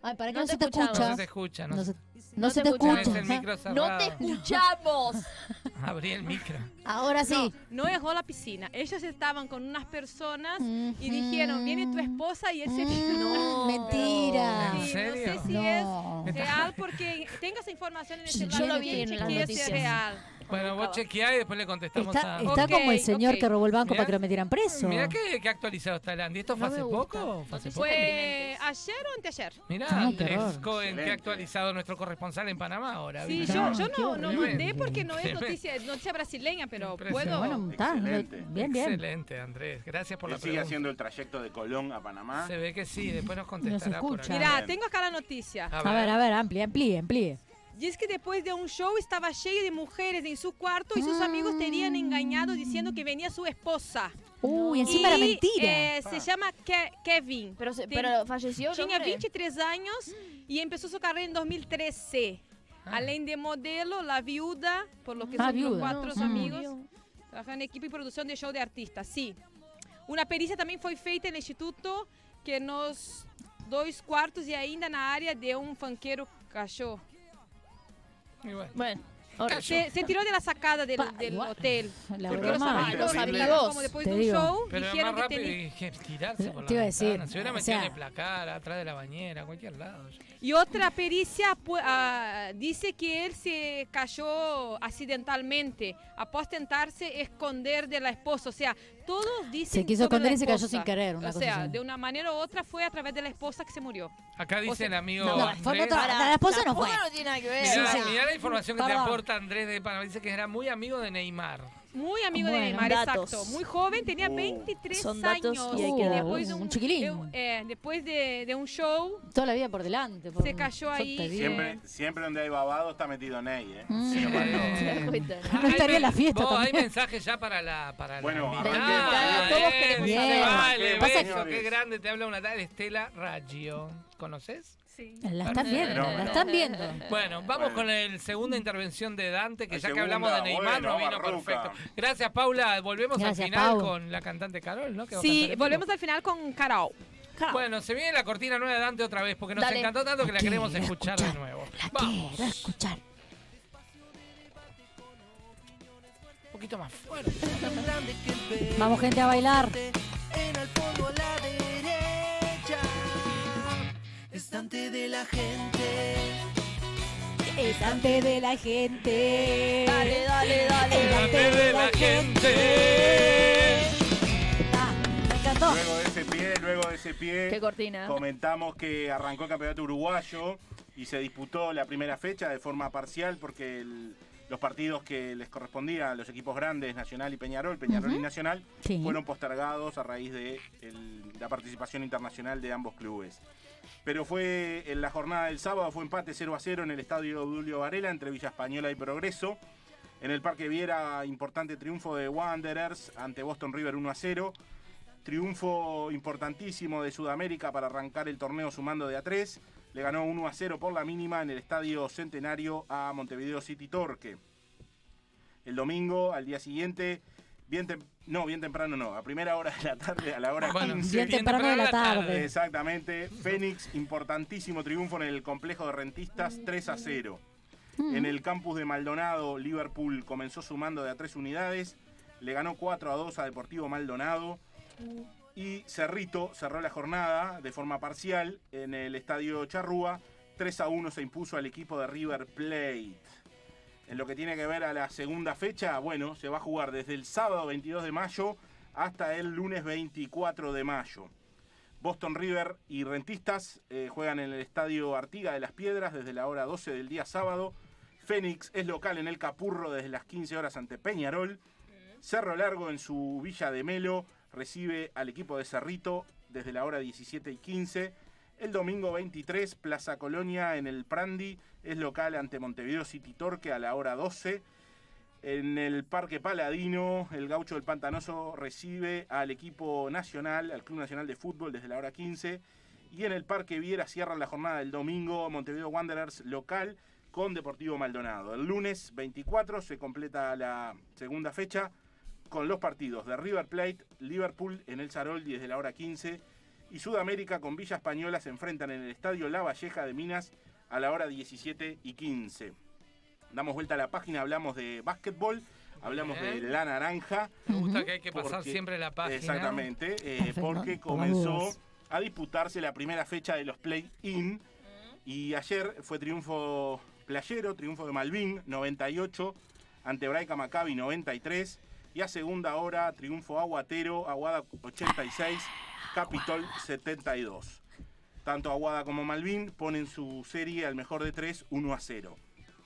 Ay, para que No no, te se te escucha. No se escucha, no, No se- se, no se te escucha. el micro. No te escuchamos. (laughs) Abrí el micro. Ahora sí. No erró la piscina. Ellos estaban con unas personas y dijeron, viene tu esposa y él se vino. Mm, Mentira. ¿En serio? No sé si No. es real porque tengo esa información en el Yo lo vi en si es real. Bueno, vos chequeá y después le contestamos Está, a... está Ok, como el señor ok. que robó el banco Mirá. para que lo metieran preso. Mirá qué, qué actualizado está el Andy. ¿Esto fue No hace poco? ¿Fue hace poco? ayer o anteayer. Mirá, qué Andrés. Cohen, que Excelente. ha actualizado nuestro corresponsal en Panamá ahora. Sí, yo, Ah, yo qué no, no mandé porque no es noticia, noticia brasileña, pero puedo. Bueno, está. Excelente. Bien, bien. Excelente, Andrés. Gracias por la sigue pregunta. haciendo el trayecto de Colón a Panamá. Se ve que sí, después nos contestará por escucha. Mirá, tengo acá la noticia. A A ver, a ver, amplíe, amplíe, amplíe. Dice que después de un show estaba lleno de mujeres en su cuarto y sus amigos tenían engañado diciendo que venía su esposa. Uy, encima era mentira. eh, se llama Ke- Kevin. Pero, se- Ten- pero falleció. Tenía hombre? 23 años y empezó su carrera en 2013. Além de modelo, la viuda, por lo que Ah, son los viuda. cuatro Mm. amigos, trabaja en equipo y producción de show de artistas, sí. Una pericia también fue feita en el instituto que nos dois quartos y ainda na área de un fanqueiro cachorro. Y bueno. Se, se tiró de la sacada del, del hotel. La Porque broma- los, amigos, como después de un digo. show, Pero dijeron más que tenía- que tirarse por la Te iba a decir. Se hubiera o metido en sea- el placar, atrás de la bañera, a cualquier lado. Y otra pericia pu- ah, dice que él se cayó accidentalmente após tentarse esconder de la esposa. O sea, todos dicen Se quiso esconder y se cayó sin querer, una o cosa sea, así. de una manera u otra fue a través de la esposa que se murió. Acá dice el amigo. No, Andrés. fue otra- la, la esposa no fue. no tiene nada que ver. Mirá, Sí, sí. mirá la información que te aporta Andrés de Panamá. Dice que era muy amigo de Neymar. Muy amigo de Neymar, datos. exacto. Muy joven, tenía Uh. 23 Son datos años. y hay que y darlos. después de Un un, chiquilín. eh, después de, de un show, Toda la vida por delante. por- Se cayó ahí. Siempre, siempre donde hay babado está metido Ney, ¿eh? Mm. No Hay (laughs) estaría en la fiesta vos, Hay mensajes ya para la para Bueno, la arranquemos. Todos queremos. Vale, beso, que- qué grande. Te habla una tal Estela Raggio. ¿Conoces? Sí. La están viendo, No, la no. están viendo. Bueno, vamos Bueno. con la segunda intervención de Dante, que La ya que hablamos de Neymar bueno, no vino perfecto. Gracias, Paula. Volvemos Gracias, al final Pau. con la cantante Carol, ¿no? Que Sí, volvemos al final con Carol. Bueno, se viene la cortina nueva de Dante otra vez, porque nos Dale. encantó tanto que la La queremos escuchar de nuevo. La Vamos. quiero escuchar. Un poquito más fuerte. Vamos, gente, a bailar. En el fondo a la derecha Estante de la gente Estante de la gente. Dale, dale, dale. Delante de la gente. Ah, me encantó. Luego de ese pie, luego de ese pie. Qué cortina. Comentamos que arrancó el campeonato uruguayo y se disputó la primera fecha de forma parcial porque el- los partidos que les correspondían a los equipos grandes, Nacional y Peñarol, Peñarol y Nacional, Sí. fueron postergados a raíz de el- la participación internacional de ambos clubes. Pero fue en la jornada del sábado, fue empate 0 a 0 en el estadio Dulio Varela entre Villa Española y Progreso. En el Parque Viera, importante triunfo de Wanderers ante Boston River 1 a 0. Triunfo importantísimo de Sudamérica para arrancar el torneo sumando de a 3. Le ganó 1 a 0 por la mínima en el Estadio Centenario a Montevideo City Torque. El domingo, al día siguiente, bien tem- no, bien temprano no, a primera hora de la tarde, a la hora Bueno, 15. Bien temprano de la tarde. Exactamente. Fénix, importantísimo triunfo en el complejo de rentistas 3 a 0. Mm. En el campus de Maldonado, Liverpool comenzó sumando de a 3 unidades. Le ganó 4 a 2 a Deportivo Maldonado. Y Cerrito cerró la jornada de forma parcial en el estadio Charrúa. 3 a 1 se impuso al equipo de River Plate. En lo que tiene que ver a la segunda fecha, bueno, se va a jugar desde el sábado 22 de mayo hasta el lunes 24 de mayo. Boston River y Rentistas eh, juegan en el estadio Artiga de las Piedras desde la hora 12 del día sábado. Fénix es local en el Capurro desde las 15 horas ante Peñarol. Cerro Largo en su Villa de Melo recibe al equipo de Cerrito desde la hora 17 y 15. El domingo 23, Plaza Colonia en el Prandi es local ante Montevideo City Torque a la hora 12. En el Parque Paladino, el Gaucho del Pantanoso recibe al equipo nacional, al Club Nacional de Fútbol desde la hora 15. Y en el Parque Viera cierran la jornada del domingo Montevideo Wanderers local con Deportivo Maldonado. El lunes 24 se completa la segunda fecha con los partidos de River Plate, Liverpool en el Saroldi desde la hora 15 y Sudamérica con Villa Española se enfrentan en el Estadio La Valleja de Minas a la hora 17 y 15. Damos vuelta a la página, hablamos de básquetbol, hablamos Bien. de la naranja. Me gusta que hay que pasar porque- siempre la página. Exactamente, eh, porque comenzó a disputarse la primera fecha de los play-in y ayer fue triunfo playero, triunfo de Malvin 98 ante Braica Maccabi 93 y a segunda hora triunfo aguatero, Aguada 86, Capitol 72. Tanto Aguada como Malvin ponen su serie al mejor de tres 1 a 0.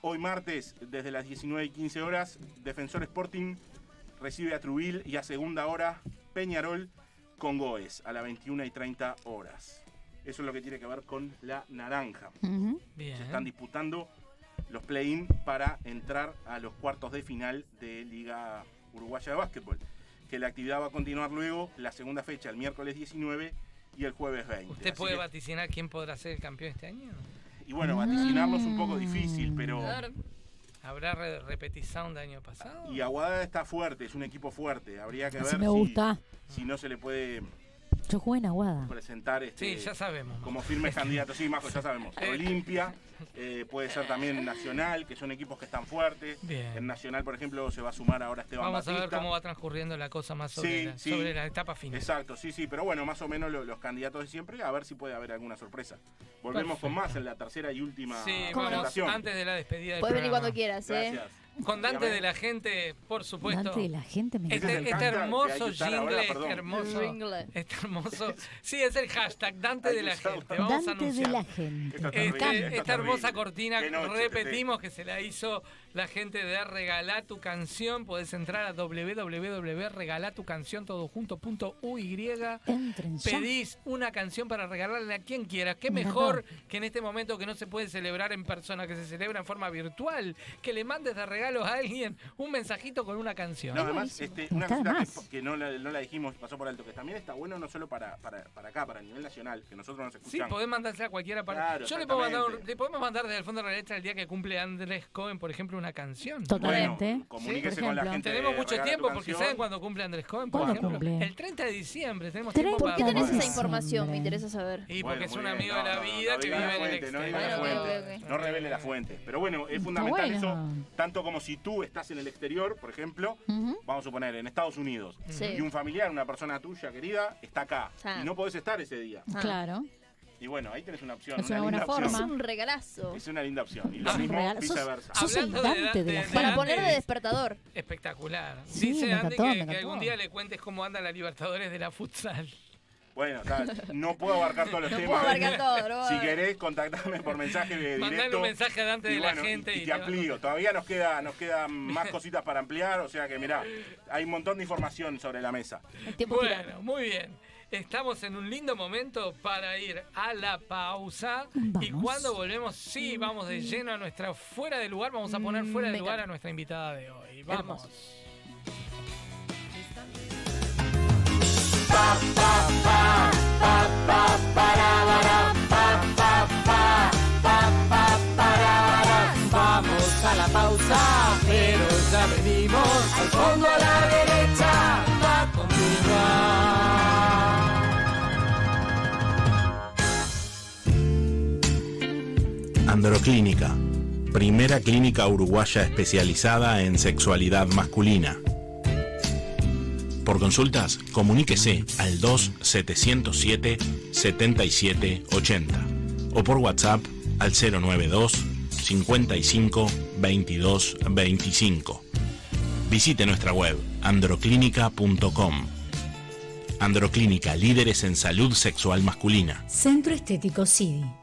Hoy martes, desde las 19 y 15 horas, Defensor Sporting recibe a Trubil y a segunda hora Peñarol con Goes a las 21 y 30 horas. Eso es lo que tiene que ver con la naranja. Bien. Se están disputando los play-in para entrar a los cuartos de final de Liga Uruguaya de Básquetbol. Que la actividad va a continuar luego, la segunda fecha, el miércoles 19 y el jueves 20. ¿Usted Así puede que- vaticinar quién podrá ser el campeón este año? y bueno, vaticinarlo es un poco difícil, pero... ¿Habrá re- repetición de año pasado? Y Aguada está fuerte, es un equipo fuerte. Habría que Así ver me si, gusta. si no se le puede Yo jugué en Aguada. presentar este, Sí, ya sabemos. como firmes (laughs) candidatos. Sí, Majo, ya sabemos. Olimpia, eh, puede ser también Nacional, que son equipos que están fuertes. Bien. En Nacional, por ejemplo, se va a sumar ahora Esteban Vamos a ver cómo va transcurriendo la cosa más sobre, Sí, la, sí. sobre la etapa final. Exacto, sí, sí, pero bueno, más o menos lo- los candidatos de siempre, a ver si puede haber alguna sorpresa. Volvemos con más en la tercera y última Sí, vamos, presentación. antes de la despedida del Puedes venir cuando quieras, ¿eh? Con Dante de la gente, por supuesto. Dante de la gente me Este, encanta. este hermoso usar ahora, jingle, este hermoso, Jingle. este hermoso, sí es el hashtag Dante de la gente. Vamos a Dante de la gente. Este- esta está hermosa cortina repetimos que se la hizo la gente de Regalá tu canción. Podés entrar a ya. Pedís una canción para regalarle a quien quiera. Qué mejor que en este momento que no se puede celebrar en persona, que se celebra en forma virtual, que le mandes de regalo a alguien un mensajito con una canción. No, además, este, una cosita que, que no, la, no la dijimos, pasó por alto, que también está bueno no solo para, para, para acá, para nivel nacional, que nosotros nos Sí, escuchamos. podés mandarse a cualquiera para. Claro, Yo le, puedo mandar le podemos mandar desde el fondo de la letra el día que cumple Andrés Cohen, por ejemplo, una canción. Totalmente. Bueno, comuníquese Sí, con la gente. Tenemos mucho tiempo porque. ¿saben cuándo cumple Andrés Cohen? Por ¿Cuándo ejemplo? cumple? El 30 de diciembre. Tenemos 30 tiempo ¿Por qué para. tenés esa información? Me interesa saber. Y Bueno, porque es un bien. amigo No, de la no, vida no que vive en el exterior. No revele la fuente. Pero bueno, es fundamental bueno. eso, tanto como si tú estás en el exterior, por ejemplo, vamos a suponer, en Estados Unidos, Sí. y un familiar, una persona tuya querida, está acá, Ah. y no podés estar ese día. Ah. Y bueno, ahí tenés una opción, Es una, una buena linda forma. Es opción. un regalazo. Es una linda opción. Y lo Sos mismo real- sos- viceversa. sos el Hablando de Dante de la Dante- gente. Para Dante poner de es despertador. Espectacular. Sí, Dice me Andy encantó, que, me que algún día le cuentes cómo anda la Libertadores de la futsal. Bueno, no puedo abarcar todos los (laughs) No temas. puedo abarcar todo, no puedo Si querés, contactame por mensaje de Mandale directo. un mensaje a Dante y de la bueno, gente y, y te amplío. Todavía nos queda, nos quedan (laughs) más cositas para ampliar, o sea que mirá, hay un montón de información sobre la mesa. El tiempo gira. Bueno, muy bien. Estamos en un lindo momento para ir a la pausa. Y cuando volvemos, sí, vamos de lleno a nuestra fuera de lugar. Vamos a poner fuera de Me lugar a nuestra invitada de hoy. Vamos. Vamos a la pausa, pero ya venimos. Al fondo a la derecha va a continuar. Androclínica, primera clínica uruguaya especializada en sexualidad masculina. Por consultas, comuníquese al 2707-7780 o por WhatsApp al 092 55 22 25. Visite nuestra web androclínica.com. Androclínica, líderes en salud sexual masculina. Centro Estético CIDI.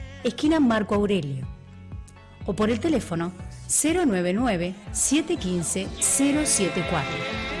esquina Marco Aurelio. O por el teléfono 099 715 074.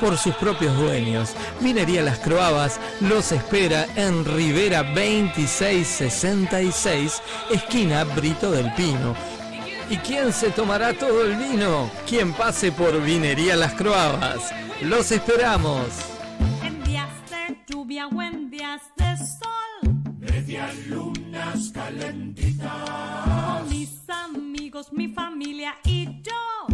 por sus propios dueños. Vinería Las Croabas los espera en Rivera 2666, esquina Brito del Pino. ¿Y quién se tomará todo el vino? Quien pase por Vinería Las Croabas. Los esperamos. En días de lluvia o en días de sol. Medialunas calentitas. Con mis amigos, mi familia y yo.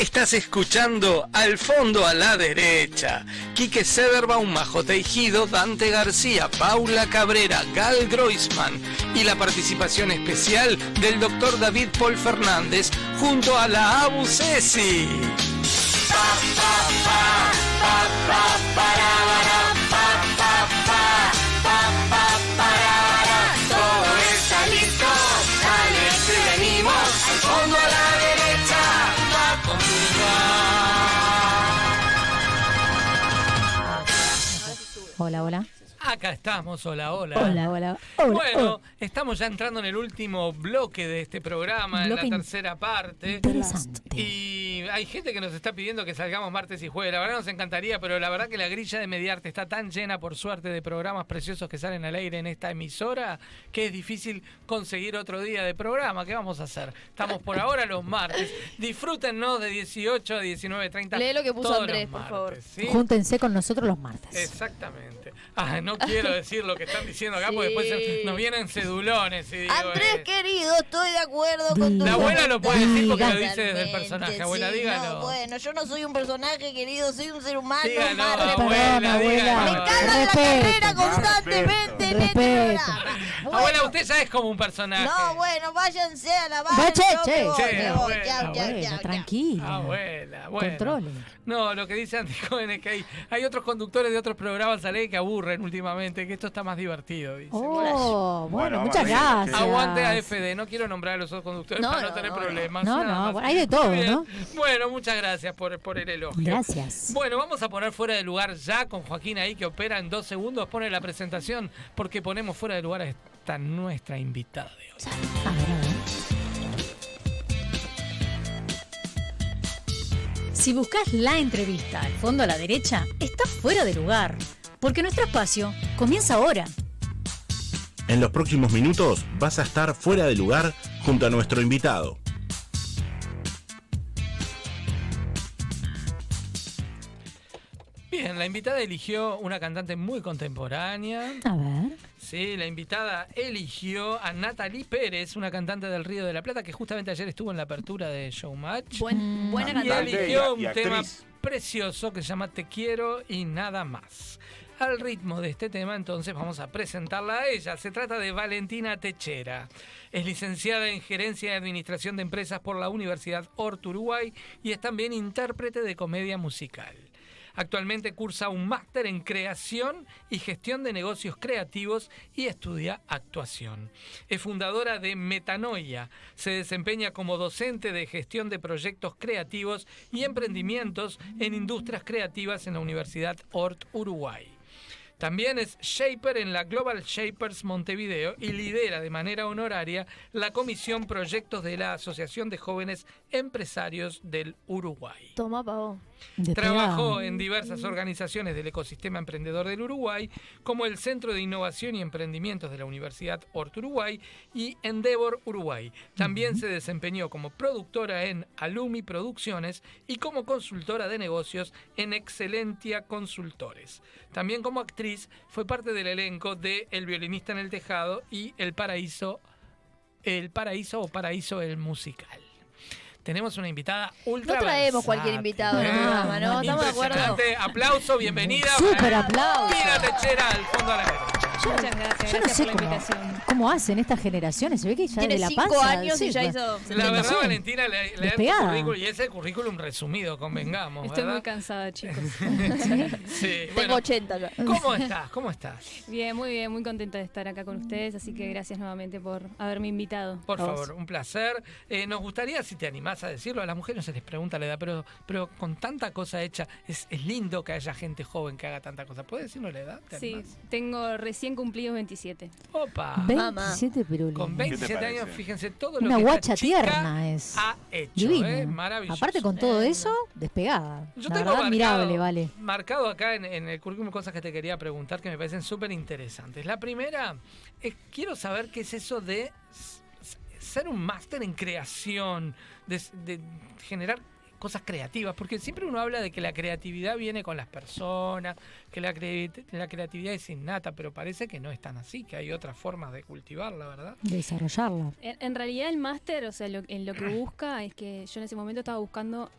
Estás escuchando Al fondo a la derecha. Quique Sederbaum, Majo Teijido, Dante García, Paula Cabrera, Gal Groisman y la participación especial del doctor David Paul Fernández junto a la Abu Ceci. Acá estamos, hola, hola. Hola, hola. Hola, bueno, hola. estamos ya entrando en el último bloque de este programa, Bloque en la tercera parte. Interesante. Y hay gente que nos está pidiendo que salgamos martes y jueves. La verdad nos encantaría, pero la verdad que la grilla de Mediarte está tan llena, por suerte, de programas preciosos que salen al aire en esta emisora, que es difícil conseguir otro día de programa. ¿Qué vamos a hacer? Estamos por ahora los martes. Disfrútennos de 18 a 19.30. Lee lo que puso Andrés, por martes, favor. ¿sí? Júntense con nosotros los martes. Exactamente. Ah, no quiero (laughs) decir lo que están diciendo acá porque después nos vienen cedulones. Y digo, Andrés, eh, querido, estoy de acuerdo con tu La abuela lo puede decir porque lo dice desde el personaje. Abuela, sí, dígalo. no, bueno, yo no soy un personaje, querido, soy un ser humano. Dígalo, abuela, dígalo. Me cagan la carrera constantemente en este. Abuela, usted ya es como un personaje. No, bueno, váyanse a la Va, base. che, che. Che, abuela, Abuela, tranquila. Abuela, bueno. Controle. No, lo que dice Andy Joven es que hay, hay otros conductores de otros programas al aire que aburren últimamente, que esto está más divertido, dice. Oh, bueno, Bueno, muchas gracias. Aguante AFD, no quiero nombrar a los otros conductores No, para no, no, tener no, problemas. No, no, hay de todo. ¿no? Bueno, muchas gracias por, por el elogio. Gracias. Bueno, vamos a poner fuera de lugar ya con Joaquín ahí que opera en dos segundos, pone la presentación porque ponemos fuera de lugar a esta nuestra invitada de hoy. A ver, a ver. Si buscas la entrevista al fondo a la derecha, estás fuera de lugar, porque nuestro espacio comienza ahora. En los próximos minutos vas a estar fuera de lugar junto a nuestro invitado. Bien, la invitada eligió una cantante muy contemporánea. A ver. Sí, la invitada eligió a Natalie Pérez, una cantante del Río de la Plata que justamente ayer estuvo en la apertura de Showmatch. Buen- buena y cantante. eligió Y- y un tema precioso que se llama Te quiero y nada más. Al ritmo de este tema, entonces vamos a presentarla a ella. Se trata de Valentina Techera. Es licenciada en Gerencia y Administración de Empresas por la Universidad Hort Uruguay y es también intérprete de comedia musical. Actualmente cursa un máster en creación y gestión de negocios creativos y estudia actuación. Es fundadora de Metanoia. Se desempeña como docente de gestión de proyectos creativos y emprendimientos en industrias creativas en la Universidad Hort Uruguay. También es Shaper en la Global Shapers Montevideo y lidera de manera honoraria la Comisión Proyectos de la Asociación de Jóvenes Empresarios del Uruguay. Toma, pavo. Trabajó en diversas organizaciones del ecosistema emprendedor del Uruguay, como el Centro de Innovación y Emprendimientos de la Universidad Hort Uruguay y Endeavor Uruguay. También se desempeñó como productora en Alumi Producciones y como consultora de negocios en Excelentia Consultores. También como actriz fue parte del elenco de El violinista en el tejado y El paraíso, El paraíso o paraíso el musical. Tenemos una invitada ultra No traemos cualquier versátil, invitado al ¿eh? programa, ¿no? Estamos de acuerdo. Aplauso, bienvenida. Súper aplauso. Tina Techera al fondo a la Muchas gracias, Yo no gracias sé por la cómo, invitación. cómo hacen estas generaciones. Se ve que ya Tiene de la cinco panza. años y sí, ya va- hizo- La verdad, Valentina, le, leer tu despegada. currículum y es el currículum resumido, convengamos, Estoy muy ¿verdad? cansada, chicos. (laughs) Sí, Tengo bueno. 80 ya. ¿Cómo estás? ¿Cómo estás? Bien, muy bien, muy contenta de estar acá con ustedes, así que gracias nuevamente por haberme invitado. Por A vos. favor, un placer. Eh, nos gustaría, si te animás a decirlo, a las mujeres no se les pregunta la edad, pero, pero con tanta cosa hecha, es, es lindo que haya gente joven que haga tanta cosa. ¿Puedes decirnos la edad? ¿Te Sí, animás? tengo recién cumplidos 27. Opa. 27 pirulis. Con ¿Qué te 27 años, fíjense todo lo Una que esta guacha chica tierna es. ha hecho. Divina. ¿eh? Maravilloso. Aparte con todo eso, despegada. Yo la tengo verdad, marcado, admirable, vale. marcado acá en, en el currículum cosas que te quería preguntar que me parecen súper interesantes. La primera, es, quiero saber qué es eso de ser un máster en creación, de generar cosas creativas, porque siempre uno habla de que la creatividad viene con las personas, que la, cre- la creatividad es innata, pero parece que no es tan así, que hay otras formas de cultivarla, ¿verdad? Desarrollarla. En, en realidad el máster, o sea, lo- en lo que busca es que yo en ese momento estaba buscando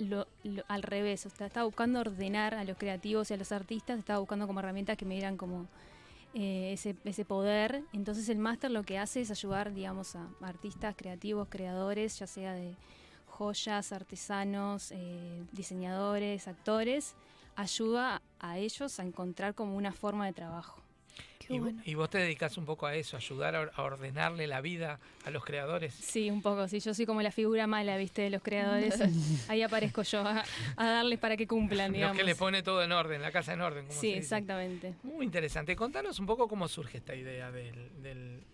lo- lo- al revés, o sea, estaba buscando ordenar a los creativos y a los artistas, estaba buscando como herramientas que me dieran como eh, ese, ese poder. Entonces el máster lo que hace es ayudar, digamos, a artistas creativos, creadores, ya sea de joyas, artesanos, eh, diseñadores, actores, ayuda a ellos a encontrar como una forma de trabajo. Y, vo- y vos te dedicas un poco a eso, ayudar a, ordenarle la vida a los creadores. Sí, un poco, sí, yo soy como la figura mala, viste, de los creadores. (laughs) Ahí aparezco yo a, a darles para que cumplan, Los digamos. que le pone todo en orden, la casa en orden. Como Sí, se dice. exactamente. Muy interesante. Contanos un poco cómo surge esta idea del, del-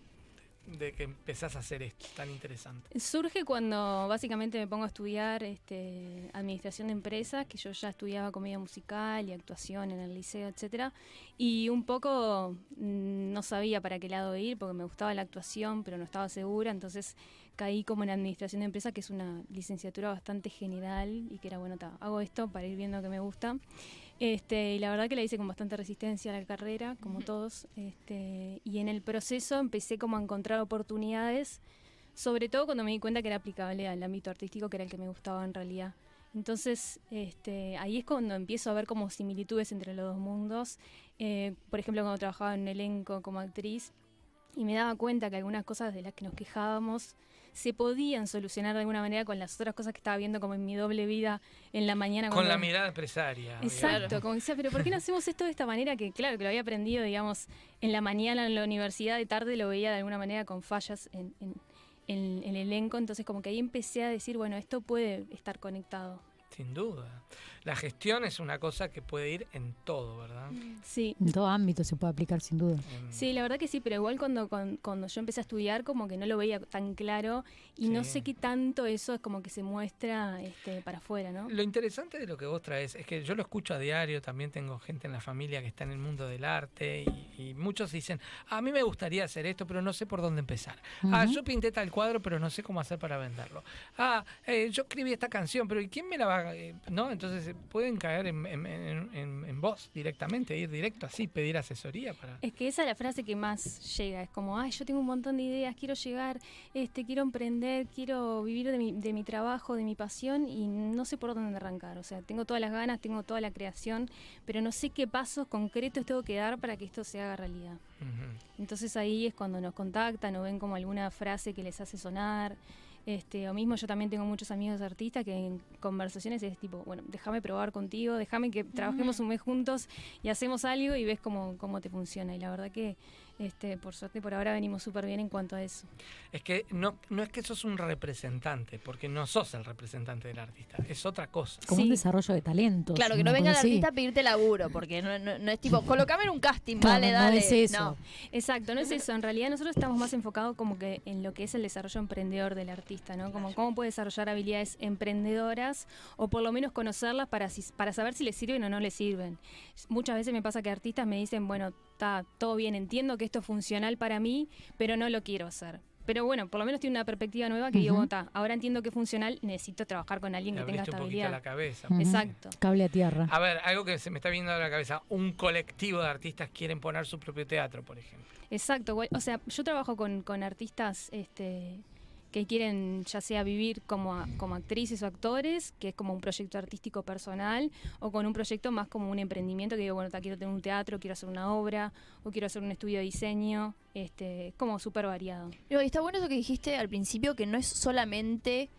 de que empezás a hacer esto tan interesante. Surge cuando básicamente me pongo a estudiar este, administración de empresas, que yo ya estudiaba comedia musical y actuación en el liceo, etcétera, y un poco mm, no sabía para qué lado ir porque me gustaba la actuación, pero no estaba segura, entonces caí como en administración de empresas, que es una licenciatura bastante general y que era bueno, ta, hago esto para ir viendo que me gusta. Este, y la verdad que la hice con bastante resistencia a la carrera, como todos. Este, y en el proceso empecé como a encontrar oportunidades, sobre todo cuando me di cuenta que era aplicable al ámbito artístico, que era el que me gustaba en realidad. Entonces, este, ahí es cuando empiezo a ver como similitudes entre los dos mundos. Eh, por ejemplo, cuando trabajaba en elenco como actriz, y me daba cuenta que algunas cosas de las que nos quejábamos se podían solucionar de alguna manera con las otras cosas que estaba viendo como en mi doble vida en la mañana. Con cuando- la mirada empresaria. Exacto, digamos. como decía, pero ¿por qué no hacemos esto de esta manera? Que claro, que lo había aprendido, digamos, en la mañana en la universidad, de tarde lo veía de alguna manera con fallas en, en- en el elenco, entonces como que ahí empecé a decir, bueno, esto puede estar conectado. Sin duda. La gestión es una cosa que puede ir en todo, ¿verdad? Sí. En todo ámbito se puede aplicar sin duda. Sí, la verdad que sí, pero igual cuando, cuando, cuando yo empecé a estudiar como que no lo veía tan claro y no sé qué tanto eso es como que se muestra este, para afuera, ¿no? Lo interesante de lo que vos traes es que yo lo escucho a diario, también tengo gente en la familia que está en el mundo del arte y, y muchos dicen, a mí me gustaría hacer esto, pero no sé por dónde empezar. Ah, yo pinté tal cuadro, pero no sé cómo hacer para venderlo. Ah, eh, yo escribí esta canción, pero ¿y quién me la va a...? eh, ¿No? Entonces pueden caer en, en- en- en- en vos directamente, ir directo así, pedir asesoría para... Es que esa es la frase que más llega, es como, ay, yo tengo un montón de ideas, quiero llegar, este, quiero emprender, quiero vivir de mi, de mi trabajo, de mi pasión y no sé por dónde arrancar. O sea, tengo todas las ganas, tengo toda la creación, pero no sé qué pasos concretos tengo que dar para que esto se haga realidad. Entonces ahí es cuando nos contactan o ven como alguna frase que les hace sonar. Este, o mismo yo también tengo muchos amigos artistas que en conversaciones es tipo, bueno, déjame probar contigo, déjame que trabajemos un mes juntos y hacemos algo y ves cómo, cómo te funciona. Y la verdad que, este, por suerte, por ahora venimos súper bien en cuanto a eso. Es que no, no es que sos un representante, porque no sos el representante del artista, es otra cosa. Como un desarrollo de talentos. Claro, que no venga el artista a pedirte laburo, porque no, no- no es tipo, colocame en un casting, Claro, vale, no dale. es eso. No. Exacto, no es eso. En realidad nosotros estamos más enfocados como que en lo que es el desarrollo emprendedor del artista, ¿no? Como cómo puede desarrollar habilidades emprendedoras o por lo menos conocerlas para, si- para saber si les sirven o no les sirven. Muchas veces me pasa que artistas me dicen, bueno, está todo bien, entiendo que esto es funcional para mí, pero no lo quiero hacer. Pero bueno, por lo menos tiene una perspectiva nueva que digo, Ujú. bueno, está, ahora entiendo que es funcional, necesito trabajar con alguien Le que tenga abriste un estabilidad. la cabeza. Exacto. Cable a tierra. A ver, algo que se me está viendo a la cabeza, un colectivo de artistas quieren poner su propio teatro, por ejemplo. Exacto, o sea, yo trabajo con, con artistas este, que quieren ya sea vivir como, como actrices o actores, que es como un proyecto artístico personal, o con un proyecto más como un emprendimiento, que digo, bueno, quiero tener un teatro, quiero hacer una obra, o quiero hacer un estudio de diseño, este, es como súper variado. Y está bueno eso que dijiste al principio, que no es solamente.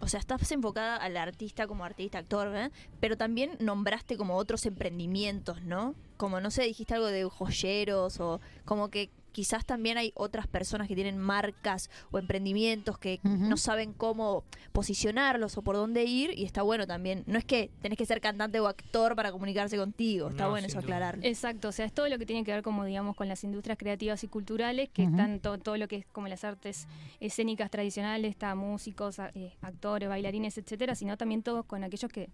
O sea, estás enfocada al artista como artista, actor, ¿eh? pero también nombraste como otros emprendimientos, ¿no? Como, no sé, dijiste algo de joyeros o como que quizás también hay otras personas que tienen marcas o emprendimientos que no saben cómo posicionarlos o por dónde ir y está bueno también. No es que tenés que ser cantante o actor para comunicarse contigo, está No, bueno eso duda. aclararlo. Exacto, o sea, es todo lo que tiene que ver como digamos con las industrias creativas y culturales, que Ujú. están to- todo lo que es como las artes escénicas tradicionales, está músicos, eh, actores, bailarines, etcétera, sino también todos con aquellos que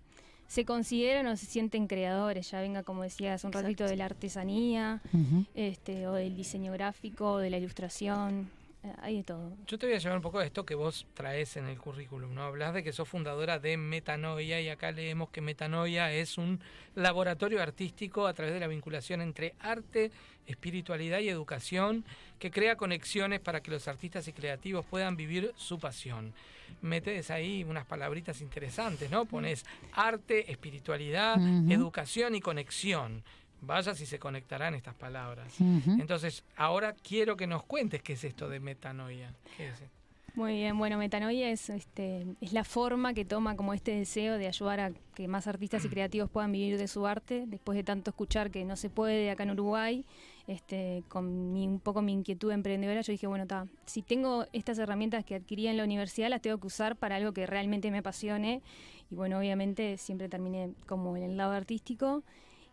se consideran o se sienten creadores, ya venga como decía hace un ratito de la artesanía, este, o del diseño gráfico, o de la ilustración. Eh, hay de todo. Yo te voy a llevar un poco de esto que vos traes en el currículum, ¿no? Hablas de que sos fundadora de Metanoia y acá leemos que Metanoia es un laboratorio artístico a través de la vinculación entre arte, espiritualidad y educación que crea conexiones para que los artistas y creativos puedan vivir su pasión. Metes ahí unas palabritas interesantes, ¿no? Pones arte, espiritualidad, educación y conexión. Vaya si se conectarán estas palabras. Entonces, ahora quiero que nos cuentes qué es esto de metanoia. ¿Qué es? Muy bien, bueno, metanoia es, este, es la forma que toma como este deseo de ayudar a que más artistas y creativos puedan vivir de su arte, después de tanto escuchar que no se puede acá en Uruguay, este, con mi- un poco mi inquietud emprendedora, yo dije, bueno, ta, si tengo estas herramientas que adquirí en la universidad, las tengo que usar para algo que realmente me apasione, y bueno, obviamente siempre terminé como en el lado artístico,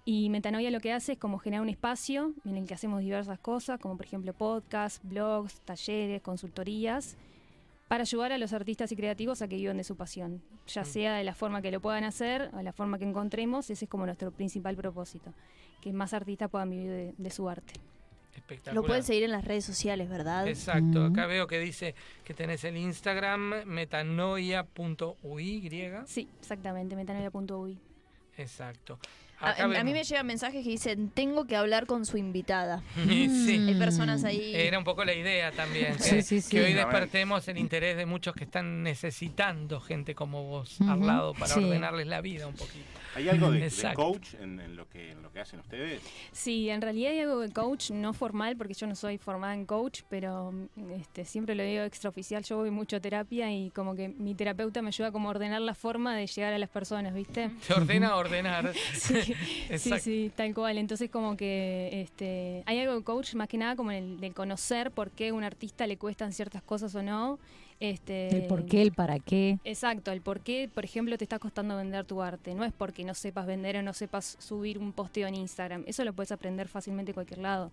y Metanoia lo que hace es como generar un espacio en el que hacemos diversas cosas, como por ejemplo podcasts, blogs, talleres, consultorías, para ayudar a los artistas y creativos a que vivan de su pasión, ya sea de la forma que lo puedan hacer o de la forma que encontremos, ese es como nuestro principal propósito, que más artistas puedan vivir de, de su arte. Espectacular. Lo pueden seguir en las redes sociales, ¿verdad? Exacto, acá veo que dice que tenés el Instagram metanoia.uy. Sí, exactamente, metanoia.uy. Exacto. A, a mí me llegan mensajes que dicen, tengo que hablar con su invitada. (laughs) Sí. Hay personas ahí. Era un poco la idea también, Sí, que, sí, sí. que hoy despertemos el interés de muchos que están necesitando gente como vos al lado para Sí. ordenarles la vida un poquito. ¿Hay algo de, coach en, en lo que, en lo que hacen ustedes? Sí, en realidad hay algo de coach, no formal, porque yo no soy formada en coach, pero este, siempre lo digo extraoficial, yo voy mucho a terapia y como que mi terapeuta me ayuda como a ordenar la forma de llegar a las personas, ¿viste? (laughs) Se ordena a ordenar. (laughs) Sí, (laughs) sí, tal cual. Entonces como que este, hay algo de coach más que nada como el del conocer por qué a un artista le cuestan ciertas cosas o no. Este, El por qué, el para qué. Exacto, el por qué, por ejemplo, te está costando vender tu arte. No es porque no sepas vender o no sepas subir un posteo en Instagram. Eso lo puedes aprender fácilmente en cualquier lado.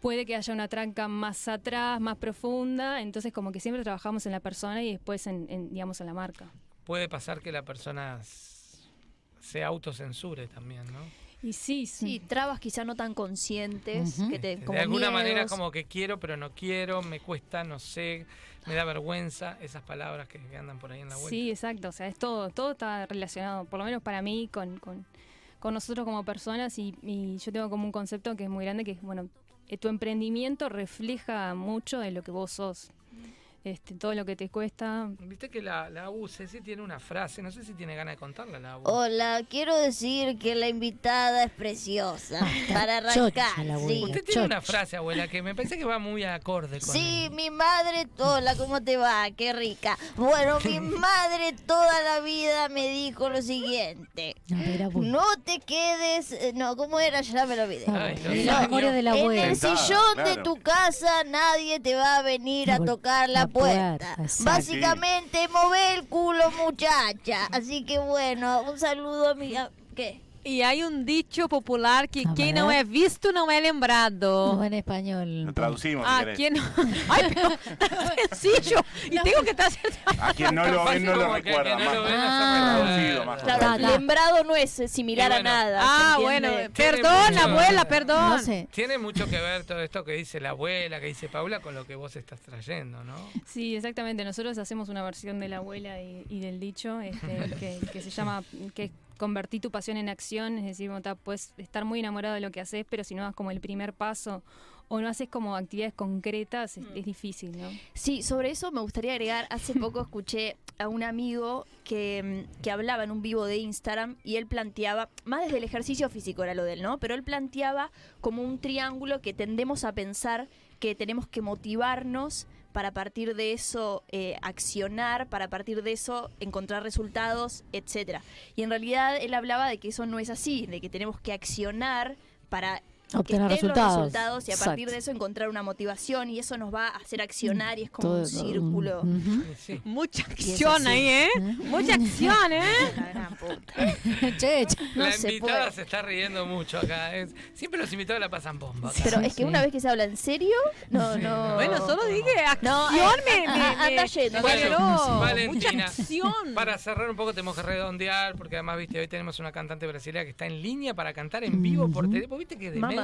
Puede que haya una tranca más atrás, más profunda. Entonces, como que siempre trabajamos en la persona y después en, en, digamos, en la marca. Puede pasar que la persona se autocensure también, ¿no? Y sí, Sí, trabas quizá no tan conscientes, que te, como de alguna manera como que quiero, pero no quiero, me cuesta, no sé, me da vergüenza, esas palabras que, andan por ahí en la vuelta. Sí, exacto. O sea, es todo, todo está relacionado, por lo menos para mí, con, con, con nosotros como personas. Y, y yo tengo como un concepto que es muy grande, que es, bueno, eh, tu emprendimiento refleja mucho de lo que vos sos. Este, todo lo que te cuesta. Viste que la, la U, Ceci tiene una frase, no sé si tiene ganas de contarla la U. Hola, quiero decir que la invitada es preciosa. (laughs) Para arrancar, sí. Usted tiene una frase, abuela, que me parece que va muy acorde con Sí, mi madre Tola, ¿cómo te va? Qué rica. Bueno, mi (laughs) madre toda la vida me dijo lo siguiente. No te quedes... eh, No, ¿cómo era? Ya me lo olvidé. Ay, no. La memoria de la en abuela. el Sentada, sillón de tu casa nadie te va a venir a tocar la, la puerta, puerta. exacto. Básicamente, move el culo, muchacha. Así que bueno, un saludo a mi... ¿Qué? E hay um dicho popular que A ver. não é visto não é lembrado. No en español. Lo traducimos, si Ah, quien no. (laughs) Ay, pero sencillo. Y tengo que estar A quien no lo ve, no lo Como que- recuerda. que no más lo ve, no se más recuerda. traducido, más lembrado no es eh, similar a nada. Ah, ¿se bueno, perdón, mucho- abuela, perdón. No sé. Tiene mucho que ver todo esto que dice la abuela, que dice Paula, con lo que vos estás trayendo, ¿no? Sí, exactamente. Nosotros hacemos una versión de la abuela y, y del dicho este, (laughs) que, que se llama que es convertir tu pasión en acción. Es decir, puedes estar muy enamorado de lo que haces, pero si no das como el primer paso o no haces como actividades concretas, es, es difícil, ¿no? Sí, sobre eso me gustaría agregar, hace poco (laughs) escuché a un amigo que, mm, que hablaba en un vivo de Instagram y él planteaba, más desde el ejercicio físico era lo de él, ¿no? Pero él planteaba como un triángulo que tendemos a pensar que tenemos que motivarnos para partir de eso eh, accionar, para partir de eso encontrar resultados, etcétera. Y en realidad él hablaba de que eso no es así, de que tenemos que accionar para Obtener que estén resultados. los resultados y a partir Exacto. de eso encontrar una motivación y eso nos va a hacer accionar y es como Todo- un círculo. Mucha acción ahí, ¿eh? Mucha acción, ¿eh? (laughs) La gran puta. Che. No la se invitada puede. se está riendo mucho acá. es- siempre los invitados la pasan bomba. acá. Pero es que una vez que se habla en serio, no, no. Bueno, solo dije acción No, me, eh, me, a- anda me yendo, Bueno, generó mucha Valentina, acción. para cerrar un poco tenemos que redondear, porque además, viste, hoy tenemos una cantante brasileña que está en línea para cantar en vivo por teléfono. ¿Viste que demente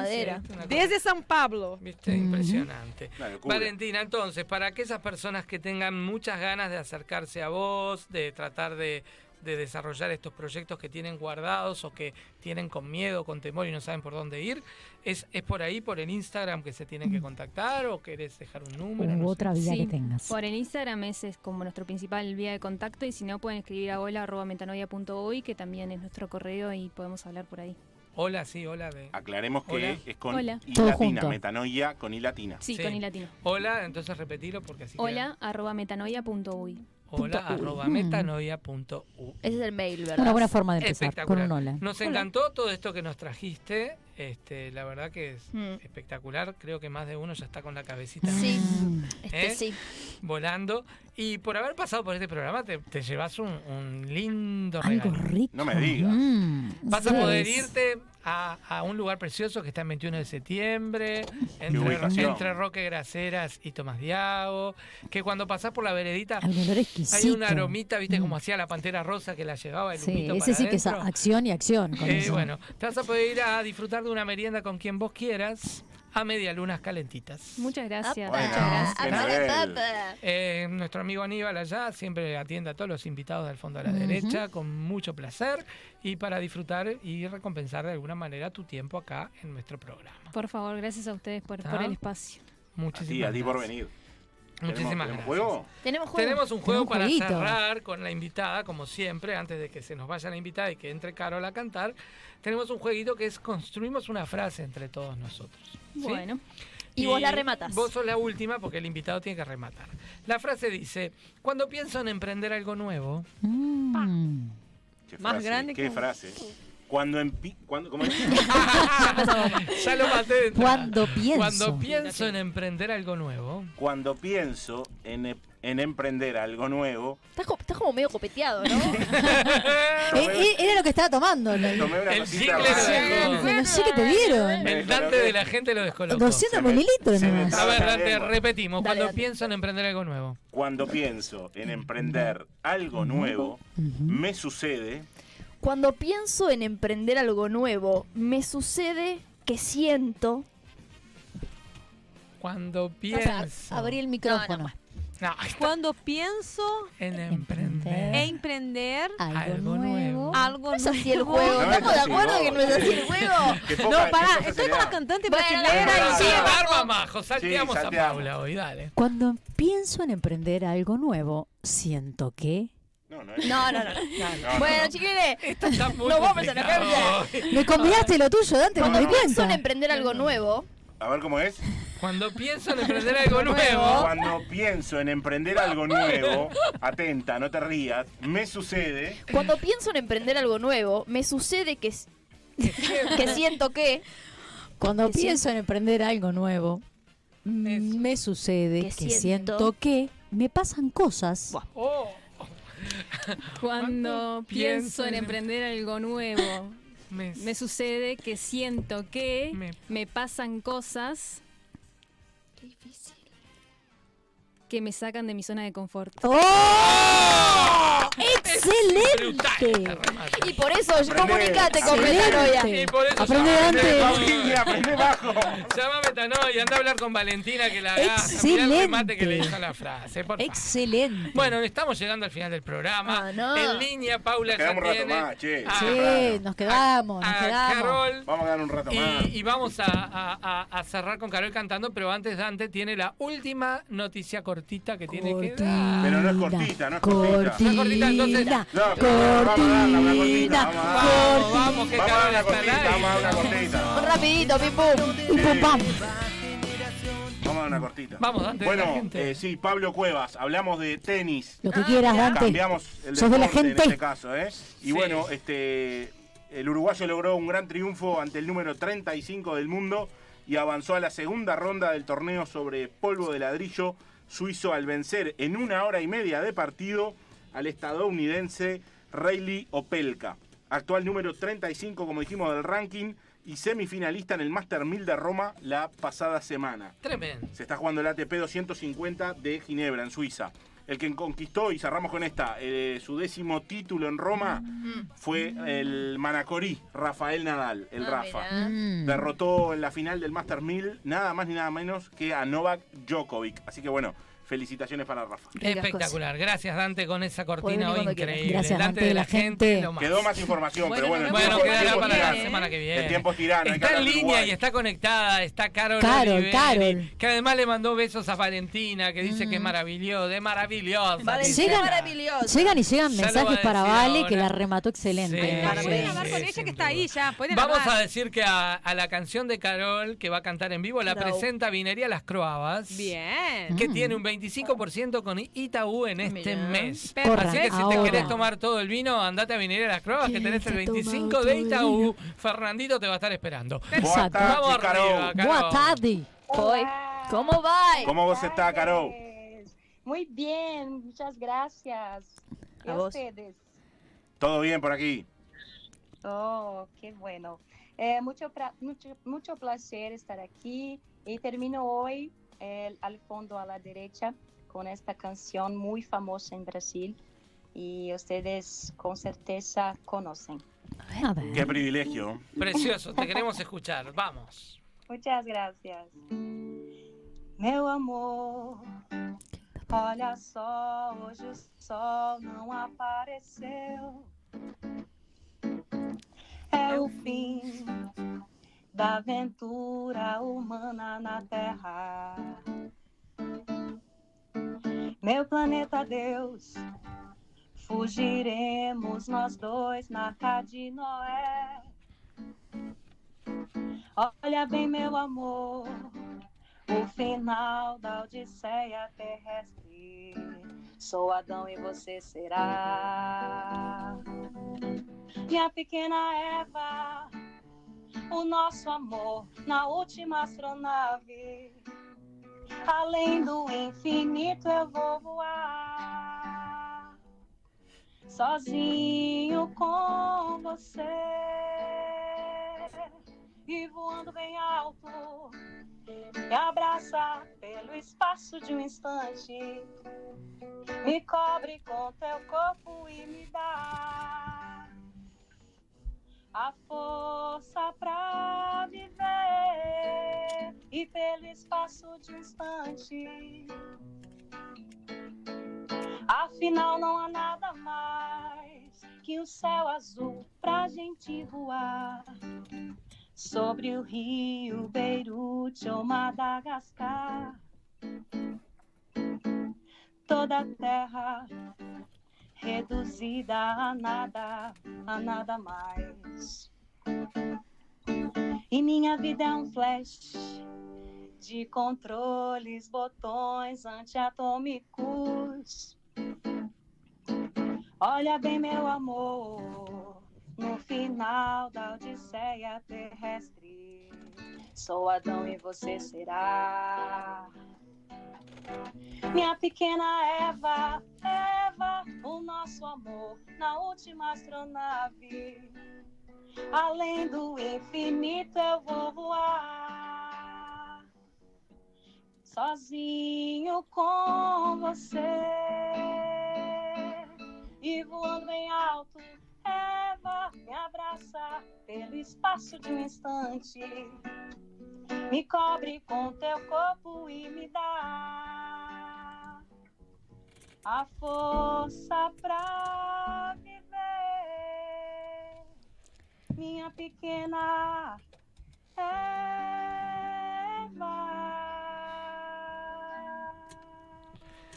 Desde São Paulo. ¿Viste? Impresionante. Valentina, entonces, para aquellas personas que tengan muchas ganas de acercarse a vos, de tratar de, de desarrollar estos proyectos que tienen guardados o que tienen con miedo, con temor y no saben por dónde ir, ¿es, es por ahí, por el Instagram que se tienen que contactar o querés dejar un número? U No sé. otra vía Sí, que tengas. Por el Instagram ese es como nuestro principal vía de contacto y si no pueden escribir a hola.metanoia.uy que también es nuestro correo y podemos hablar por ahí. Hola, sí, hola. De... Aclaremos que Hola. es con Hola. I Todo latina, junto. metanoia con I latina. Sí, con i latino. Hola, entonces repetilo porque así queda. Hola arroba metanoia.uy. Hola, arroba Mm. metanoia.u. Ese es el mail, ¿verdad? Una buena forma de empezar, con un hola. Nos Hola. encantó todo esto que nos trajiste. Este, la verdad que es Mm. espectacular. Creo que más de uno ya está con la cabecita Sí, Mm. este ¿Eh? sí. volando. Y por haber pasado por este programa te, te llevas un, un lindo Algo regalo. rico. No me digas. Mm, Vas a sí. poder irte a, a un lugar precioso que está el 21 de septiembre, entre, entre Roque Graceras y Tomás Diago, que cuando pasás por la veredita hay una aromita, viste, Mm. como hacía la Pantera Rosa que la llevaba el Sí, ese para sí que es acción y acción. Con Eh, eso. bueno, te vas a poder ir a disfrutar de una merienda con quien vos quieras a medialunas calentitas. Muchas gracias. Bueno, Muchas gracias. Eh, nuestro amigo Aníbal allá siempre atiende a todos los invitados del fondo a la Ujú. derecha con mucho placer y para disfrutar y recompensar de alguna manera tu tiempo acá en nuestro programa. Por favor, gracias a ustedes por, por el espacio. A ti, Muchísimas a ti por gracias. venir. Muchísimas ¿Tenemos, gracias. ¿tenemos juego? Tenemos juego. Tenemos un juego Tenemos para cerrar con la invitada, como siempre, antes de que se nos vaya la invitada y que entre Carol a cantar. Tenemos un jueguito que es construimos una frase entre todos nosotros. Bueno, Y vos la rematas. Vos sos la última porque el invitado tiene que rematar. La frase dice, cuando pienso en emprender algo nuevo, Mm. Qué Más frase, grande qué que un- frase. Cuando empi... Cuando, ¿cómo es? (laughs) ya lo maté de. Cuando pienso. Cuando pienso en emprender algo nuevo, Cuando pienso en, e- en emprender algo nuevo, Estás, co- estás como medio copeteado, ¿no? Eh, (laughs) eh, era lo que estaba tomando. el- tomé una El chicle. No sé qué te dieron. el Dante de la gente lo descolocó. 200 Se me- mililitros se me nomás. A ver, Dante, repetimos. Dale, Cuando Dante. pienso en emprender algo nuevo. Cuando pienso en emprender algo nuevo, me sucede Cuando pienso en emprender algo nuevo, me sucede que siento. Cuando O sea, pienso abrí el micrófono. No, No, Cuando pienso en Emprender. emprender emprender Algo, Algo nuevo. algo No es así el nuevo. juego. No es ¿Estamos de acuerdo que no es así el juego? No, pará, estoy con la cantante Bueno, brasileña y sí, salteamos a. Paula hoy, dale. Cuando pienso en emprender algo nuevo, siento que. No, no es. No, no, no. (laughs) no. No, no, bueno, (laughs) muy Nos vamos a la. Me combinaste lo tuyo, Dante, cuando pienso en emprender algo nuevo, A ver cómo es. Cuando pienso en emprender algo nuevo, Cuando pienso en emprender algo nuevo, atenta, no te rías, me sucede cuando pienso en emprender algo nuevo, me sucede que, que siento que. Cuando que pienso en emprender algo nuevo, mm, me sucede Que que, siento- siento que me pasan cosas. Oh, (laughs) cuando pienso en en- emprender algo nuevo, me, me sucede que siento que Me- me pasan cosas que me sacan de mi zona de confort. ¡Oh! ¡Excelente! Y por eso, Aprende. comunicate con Excelente. Metanoia. Y por eso Aprende, Dante. Paulina, aprende (laughs) bajo. Llama a Metanoia, anda a hablar con Valentina que la haga. Mirá el remate que le hizo la frase, por favor. Excelente. Bueno, estamos llegando al final del programa. Ah, no. En línea, Paula Nos quedamos un rato más, che. a- Sí, nos quedamos, nos a quedamos. Carol. Vamos a dar un rato más. Y, y vamos a, a- a- a cerrar con Carol cantando, pero antes Dante tiene la última noticia cortita que tiene que dar. Pero no es cortita, no es cortita. No es cortita, entonces- No, pero vamos a darle una cortita. Vamos a darle. Vamos, vamos, que Vamos a Carol dar una cortita, vamos a dar una cortita. Rapidito, pim pum. Y pum, pam. Vamos a dar una cortita. Vamos, Dante, de la Bueno, gente. eh, sí, Pablo Cuevas, hablamos de tenis. Lo que quieras, Dante. Cambiamos el Sos de la deporte gente. en este caso, ¿eh? Y Sí. bueno, este el uruguayo logró un gran triunfo ante el número 35 del mundo y avanzó a la segunda ronda del torneo sobre polvo de ladrillo suizo al vencer en una hora y media de partido al estadounidense Rayleigh Opelka, actual número 35 como dijimos del ranking y semifinalista en el Master 1000 de Roma la pasada semana. Tremendo. Se está jugando el ATP 250 de Ginebra, en Suiza. El que conquistó, y cerramos con esta, eh, su décimo título en Roma fue el Manacorí, Rafael Nadal, el Ah, Rafa. mirá. Mm. Derrotó en la final del Master 1000 nada más ni nada menos que a Novak Djokovic. Así que bueno, felicitaciones para Rafa. Espectacular. Gracias, Dante, con esa cortina hoy increíble. Gracias, Dante Dante, de la, gente. gente. lo más. Quedó más información, pero bueno, el Bueno, quedará para es la semana que viene. El tiempo es tirano. Está en línea Uruguay. y está conectada, está Carol, Carol, Oliveri, Carol. que además le mandó besos a Valentina, que dice que es maravilloso, de maravillosa. Valentina. Llegan- maravillosa. Llegan y llegan mensajes para Vale ahora. que la remató excelente. Sí, Para, sí, pueden sí, hablar con sí, ella que está ahí ya. Vamos hablar. a decir que a, a la canción de Carol, que va a cantar en vivo, la presenta Vinería Las Croabas. Bien. Que tiene un 25% con Itaú en este Mirá. mes. Corran Así que si te ahora. querés tomar todo el vino, andate a Vinería Las Croabas, que tenés el 25 de Itaú. Fernandito te va a estar esperando. Buenas Exacto. tardes, Vamos arriba, Carol. Carol. Boa tarde. Hoy. ¿Cómo va? ¿Cómo vos estás, Carol? Muy bien, muchas gracias. ¿Y A vos. ustedes? ¿Todo bien por aquí? Oh, qué bueno. Eh, mucho, pra- mucho, mucho placer estar aquí y termino hoy eh, al fondo a la derecha con esta canción muy famosa en Brasil y ustedes con certeza conocen. A ver. Qué privilegio. Precioso, te queremos escuchar. Vamos. Muchas gracias. Meu amor, olha só, hoje o sol não apareceu. É o fim da aventura humana na Terra. Meu planeta Deus, fugiremos nós dois na arca de Noé. Olha bem, meu amor, o final da Odisseia terrestre. Sou Adão e você será. Minha pequena Eva, o nosso amor na última astronave. Além do infinito eu vou voar. Sozinho com você e voando bem alto, me abraça pelo espaço de um instante, me cobre com teu corpo e me dá a força pra viver e pelo espaço de instante. Afinal, não há nada mais que o céu azul pra gente voar sobre o rio Beirute ou Madagascar. Toda a terra reduzida a nada, a nada mais. E minha vida é um flash de controles, botões antiatômicos. Olha bem, meu amor, no final da Odisseia terrestre, sou Adão e você será. Minha pequena Eva, Eva, o nosso amor na última astronave. Além do infinito eu vou voar. Sozinho com você. E voando bem alto, Eva me abraça pelo espaço de um instante. Me cobre com teu corpo e me dá a força pra viver. Minha pequena Eva.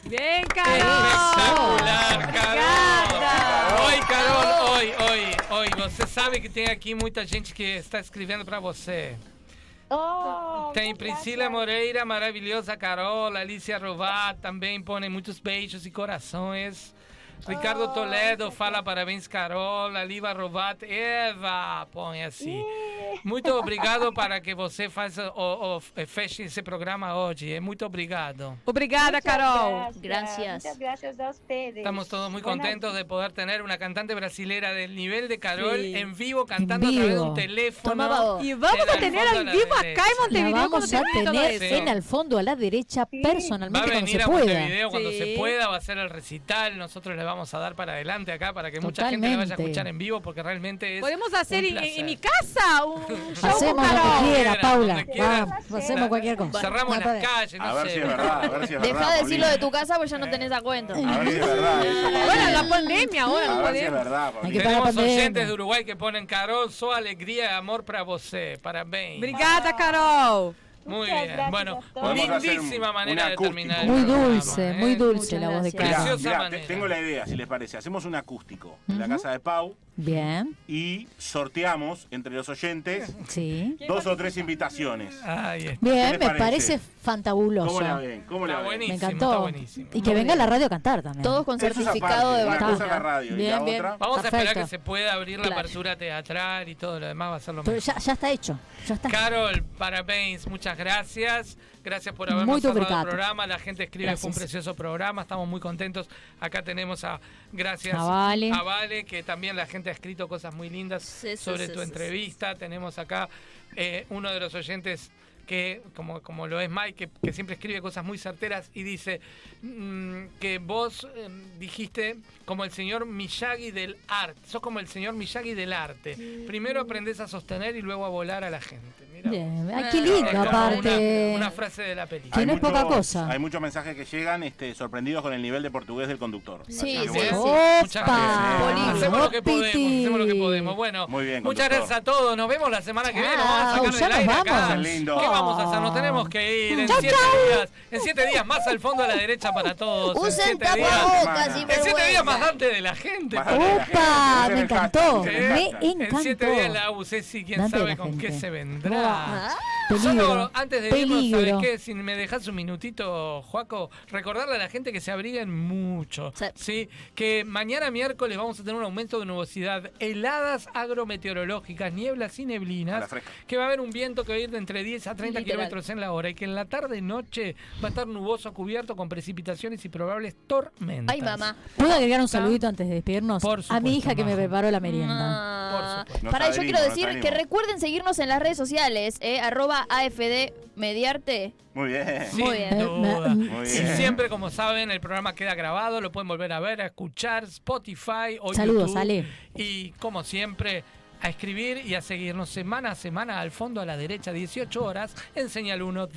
Bien, Carol. Espectacular, Carol. Oi, Carol. Oi, oi, oi. Você sabe que tem aqui muita gente que está escrevendo para você. Oh, Tem Priscila Moreira, maravilhosa Carol, Alicia Rovat também põe muitos beijos e corações. Ricardo Toledo fala parabéns, Carol. Aliva Rovat, Eva, põe assim. Muito obrigado para que você faça o, o, eh, feche esse programa hoje. É muito obrigado. Obrigada, Muchas Carol. Gracias. Muchas gracias a ustedes. Estamos todos muy contentos de poder tener una cantante brasilera del nivel de Carol Sí. en vivo cantando a través de un teléfono. Y vamos a tener al vivo acá en La Montevideo vamos a tener en al fondo a la derecha Va a personalmente cuando venir se a pueda. Cuando Sí. se pueda, va a ser el recital. Nosotros le vamos a dar para adelante acá para que mucha gente le vaya a Totalmente. escuchar en vivo porque realmente es. Podemos hacer un en, en mi casa un Hacemos lo que quiera, Paula. Vamos, hacemos cualquier cosa. Cerramos No, las para- calles, no A ver sé. si es verdad, a ver si es verdad. Deja de decirlo Paulina. de tu casa pues ya no tenés a cuento. A ver si es verdad. Paulina. la pandemia ahora no A ver si es podemos. verdad, Hay que Tenemos pandemia. oyentes de Uruguay que ponen Carol, su alegría y amor para você. Parabéns. Obrigada, Carol. Muy Muchas bien. gracias Bueno, lindísima manera de terminar. Muy dulce, ¿eh? muy dulce la voz de manera. tengo la idea, si les parece. Hacemos un acústico en la casa de Pau Bien, y sorteamos entre los oyentes sí. dos o tres invitaciones. Ahí está. Bien, me parece? Fantabuloso. ¿Cómo la ven? ¿Cómo la Está ven? buenísimo. Me está encantó. buenísimo. Y que venga a la radio a cantar también. Todos con Eso certificado aparte, de una cosa es la vacuna. y Bien, la bien. otra. Vamos a esperar que se pueda abrir la Claro. apertura teatral y todo lo demás va a ser lo Pero mejor. ya, ya está hecho. Ya está. Carol, parabéns, muchas gracias. Gracias por habernos cerrado el programa. La gente escribe, fue un Gracias. precioso programa. Estamos muy contentos. Acá tenemos a, gracias A Vale. a Vale, que también la gente ha escrito cosas muy lindas sí, sobre sí, tu sí, entrevista. Tenemos acá eh, uno de los oyentes que, como, como lo es Mike, que, que siempre escribe cosas muy certeras y dice mm, que vos eh, dijiste como el señor Miyagi del arte. Sos como el señor Miyagi del arte. Primero aprendés a sostener y luego a volar a la gente. Mirá Bien. Ay, qué lindo, aparte. Una, una frase de la película. Que no es poca cosa. Hay muchos mensajes que llegan este, sorprendidos con el nivel de portugués del conductor. Sí, sí, bueno. sí. Muchas Opa. gracias. Hacemos lo que podemos, hacemos lo que podemos. Bueno, Muy bien, muchas gracias a todos. Nos vemos la semana que viene. Vamos a sacar ya del aire nos acá. vamos. Lindo. ¿Qué vamos a hacer? Nos tenemos que ir en Chau, siete chau. días. En siete días más al fondo a la derecha para todos. En Usen siete días. tapabocas En y En siete días más Dante de la gente. Opa, me encantó. Me hashtag. En siete días la encantó. UCC, quién sabe con qué se vendrá. Ah, Solo Peligro. antes de irnos, ¿sabes qué? Si me dejas un minutito, Juaco, recordarle a la gente que se abriguen mucho. Sí. Sí. Que mañana miércoles vamos a tener un aumento de nubosidad, heladas agrometeorológicas, nieblas y neblinas, que va a haber un viento que va a ir de entre 10 a 30 Literal. kilómetros en la hora y que en la tarde noche va a estar nuboso cubierto con precipitaciones y probables tormentas. Ay, mamá. ¿Puedo agregar un saludito antes de despedirnos? Por a mi hija que me preparó la merienda. Ah, Por supuesto. Para yo adherimos, quiero decir que recuerden seguirnos en las redes sociales, eh, arroba AFD Mediarte. Muy bien. Sin Muy bien. duda. Muy bien. siempre, como saben, el programa queda grabado, lo pueden volver a ver, a escuchar, Spotify o Saludos, YouTube. Ale. Y como siempre, a escribir y a seguirnos semana a semana al fondo a la derecha, 18 horas, en Señal 1 de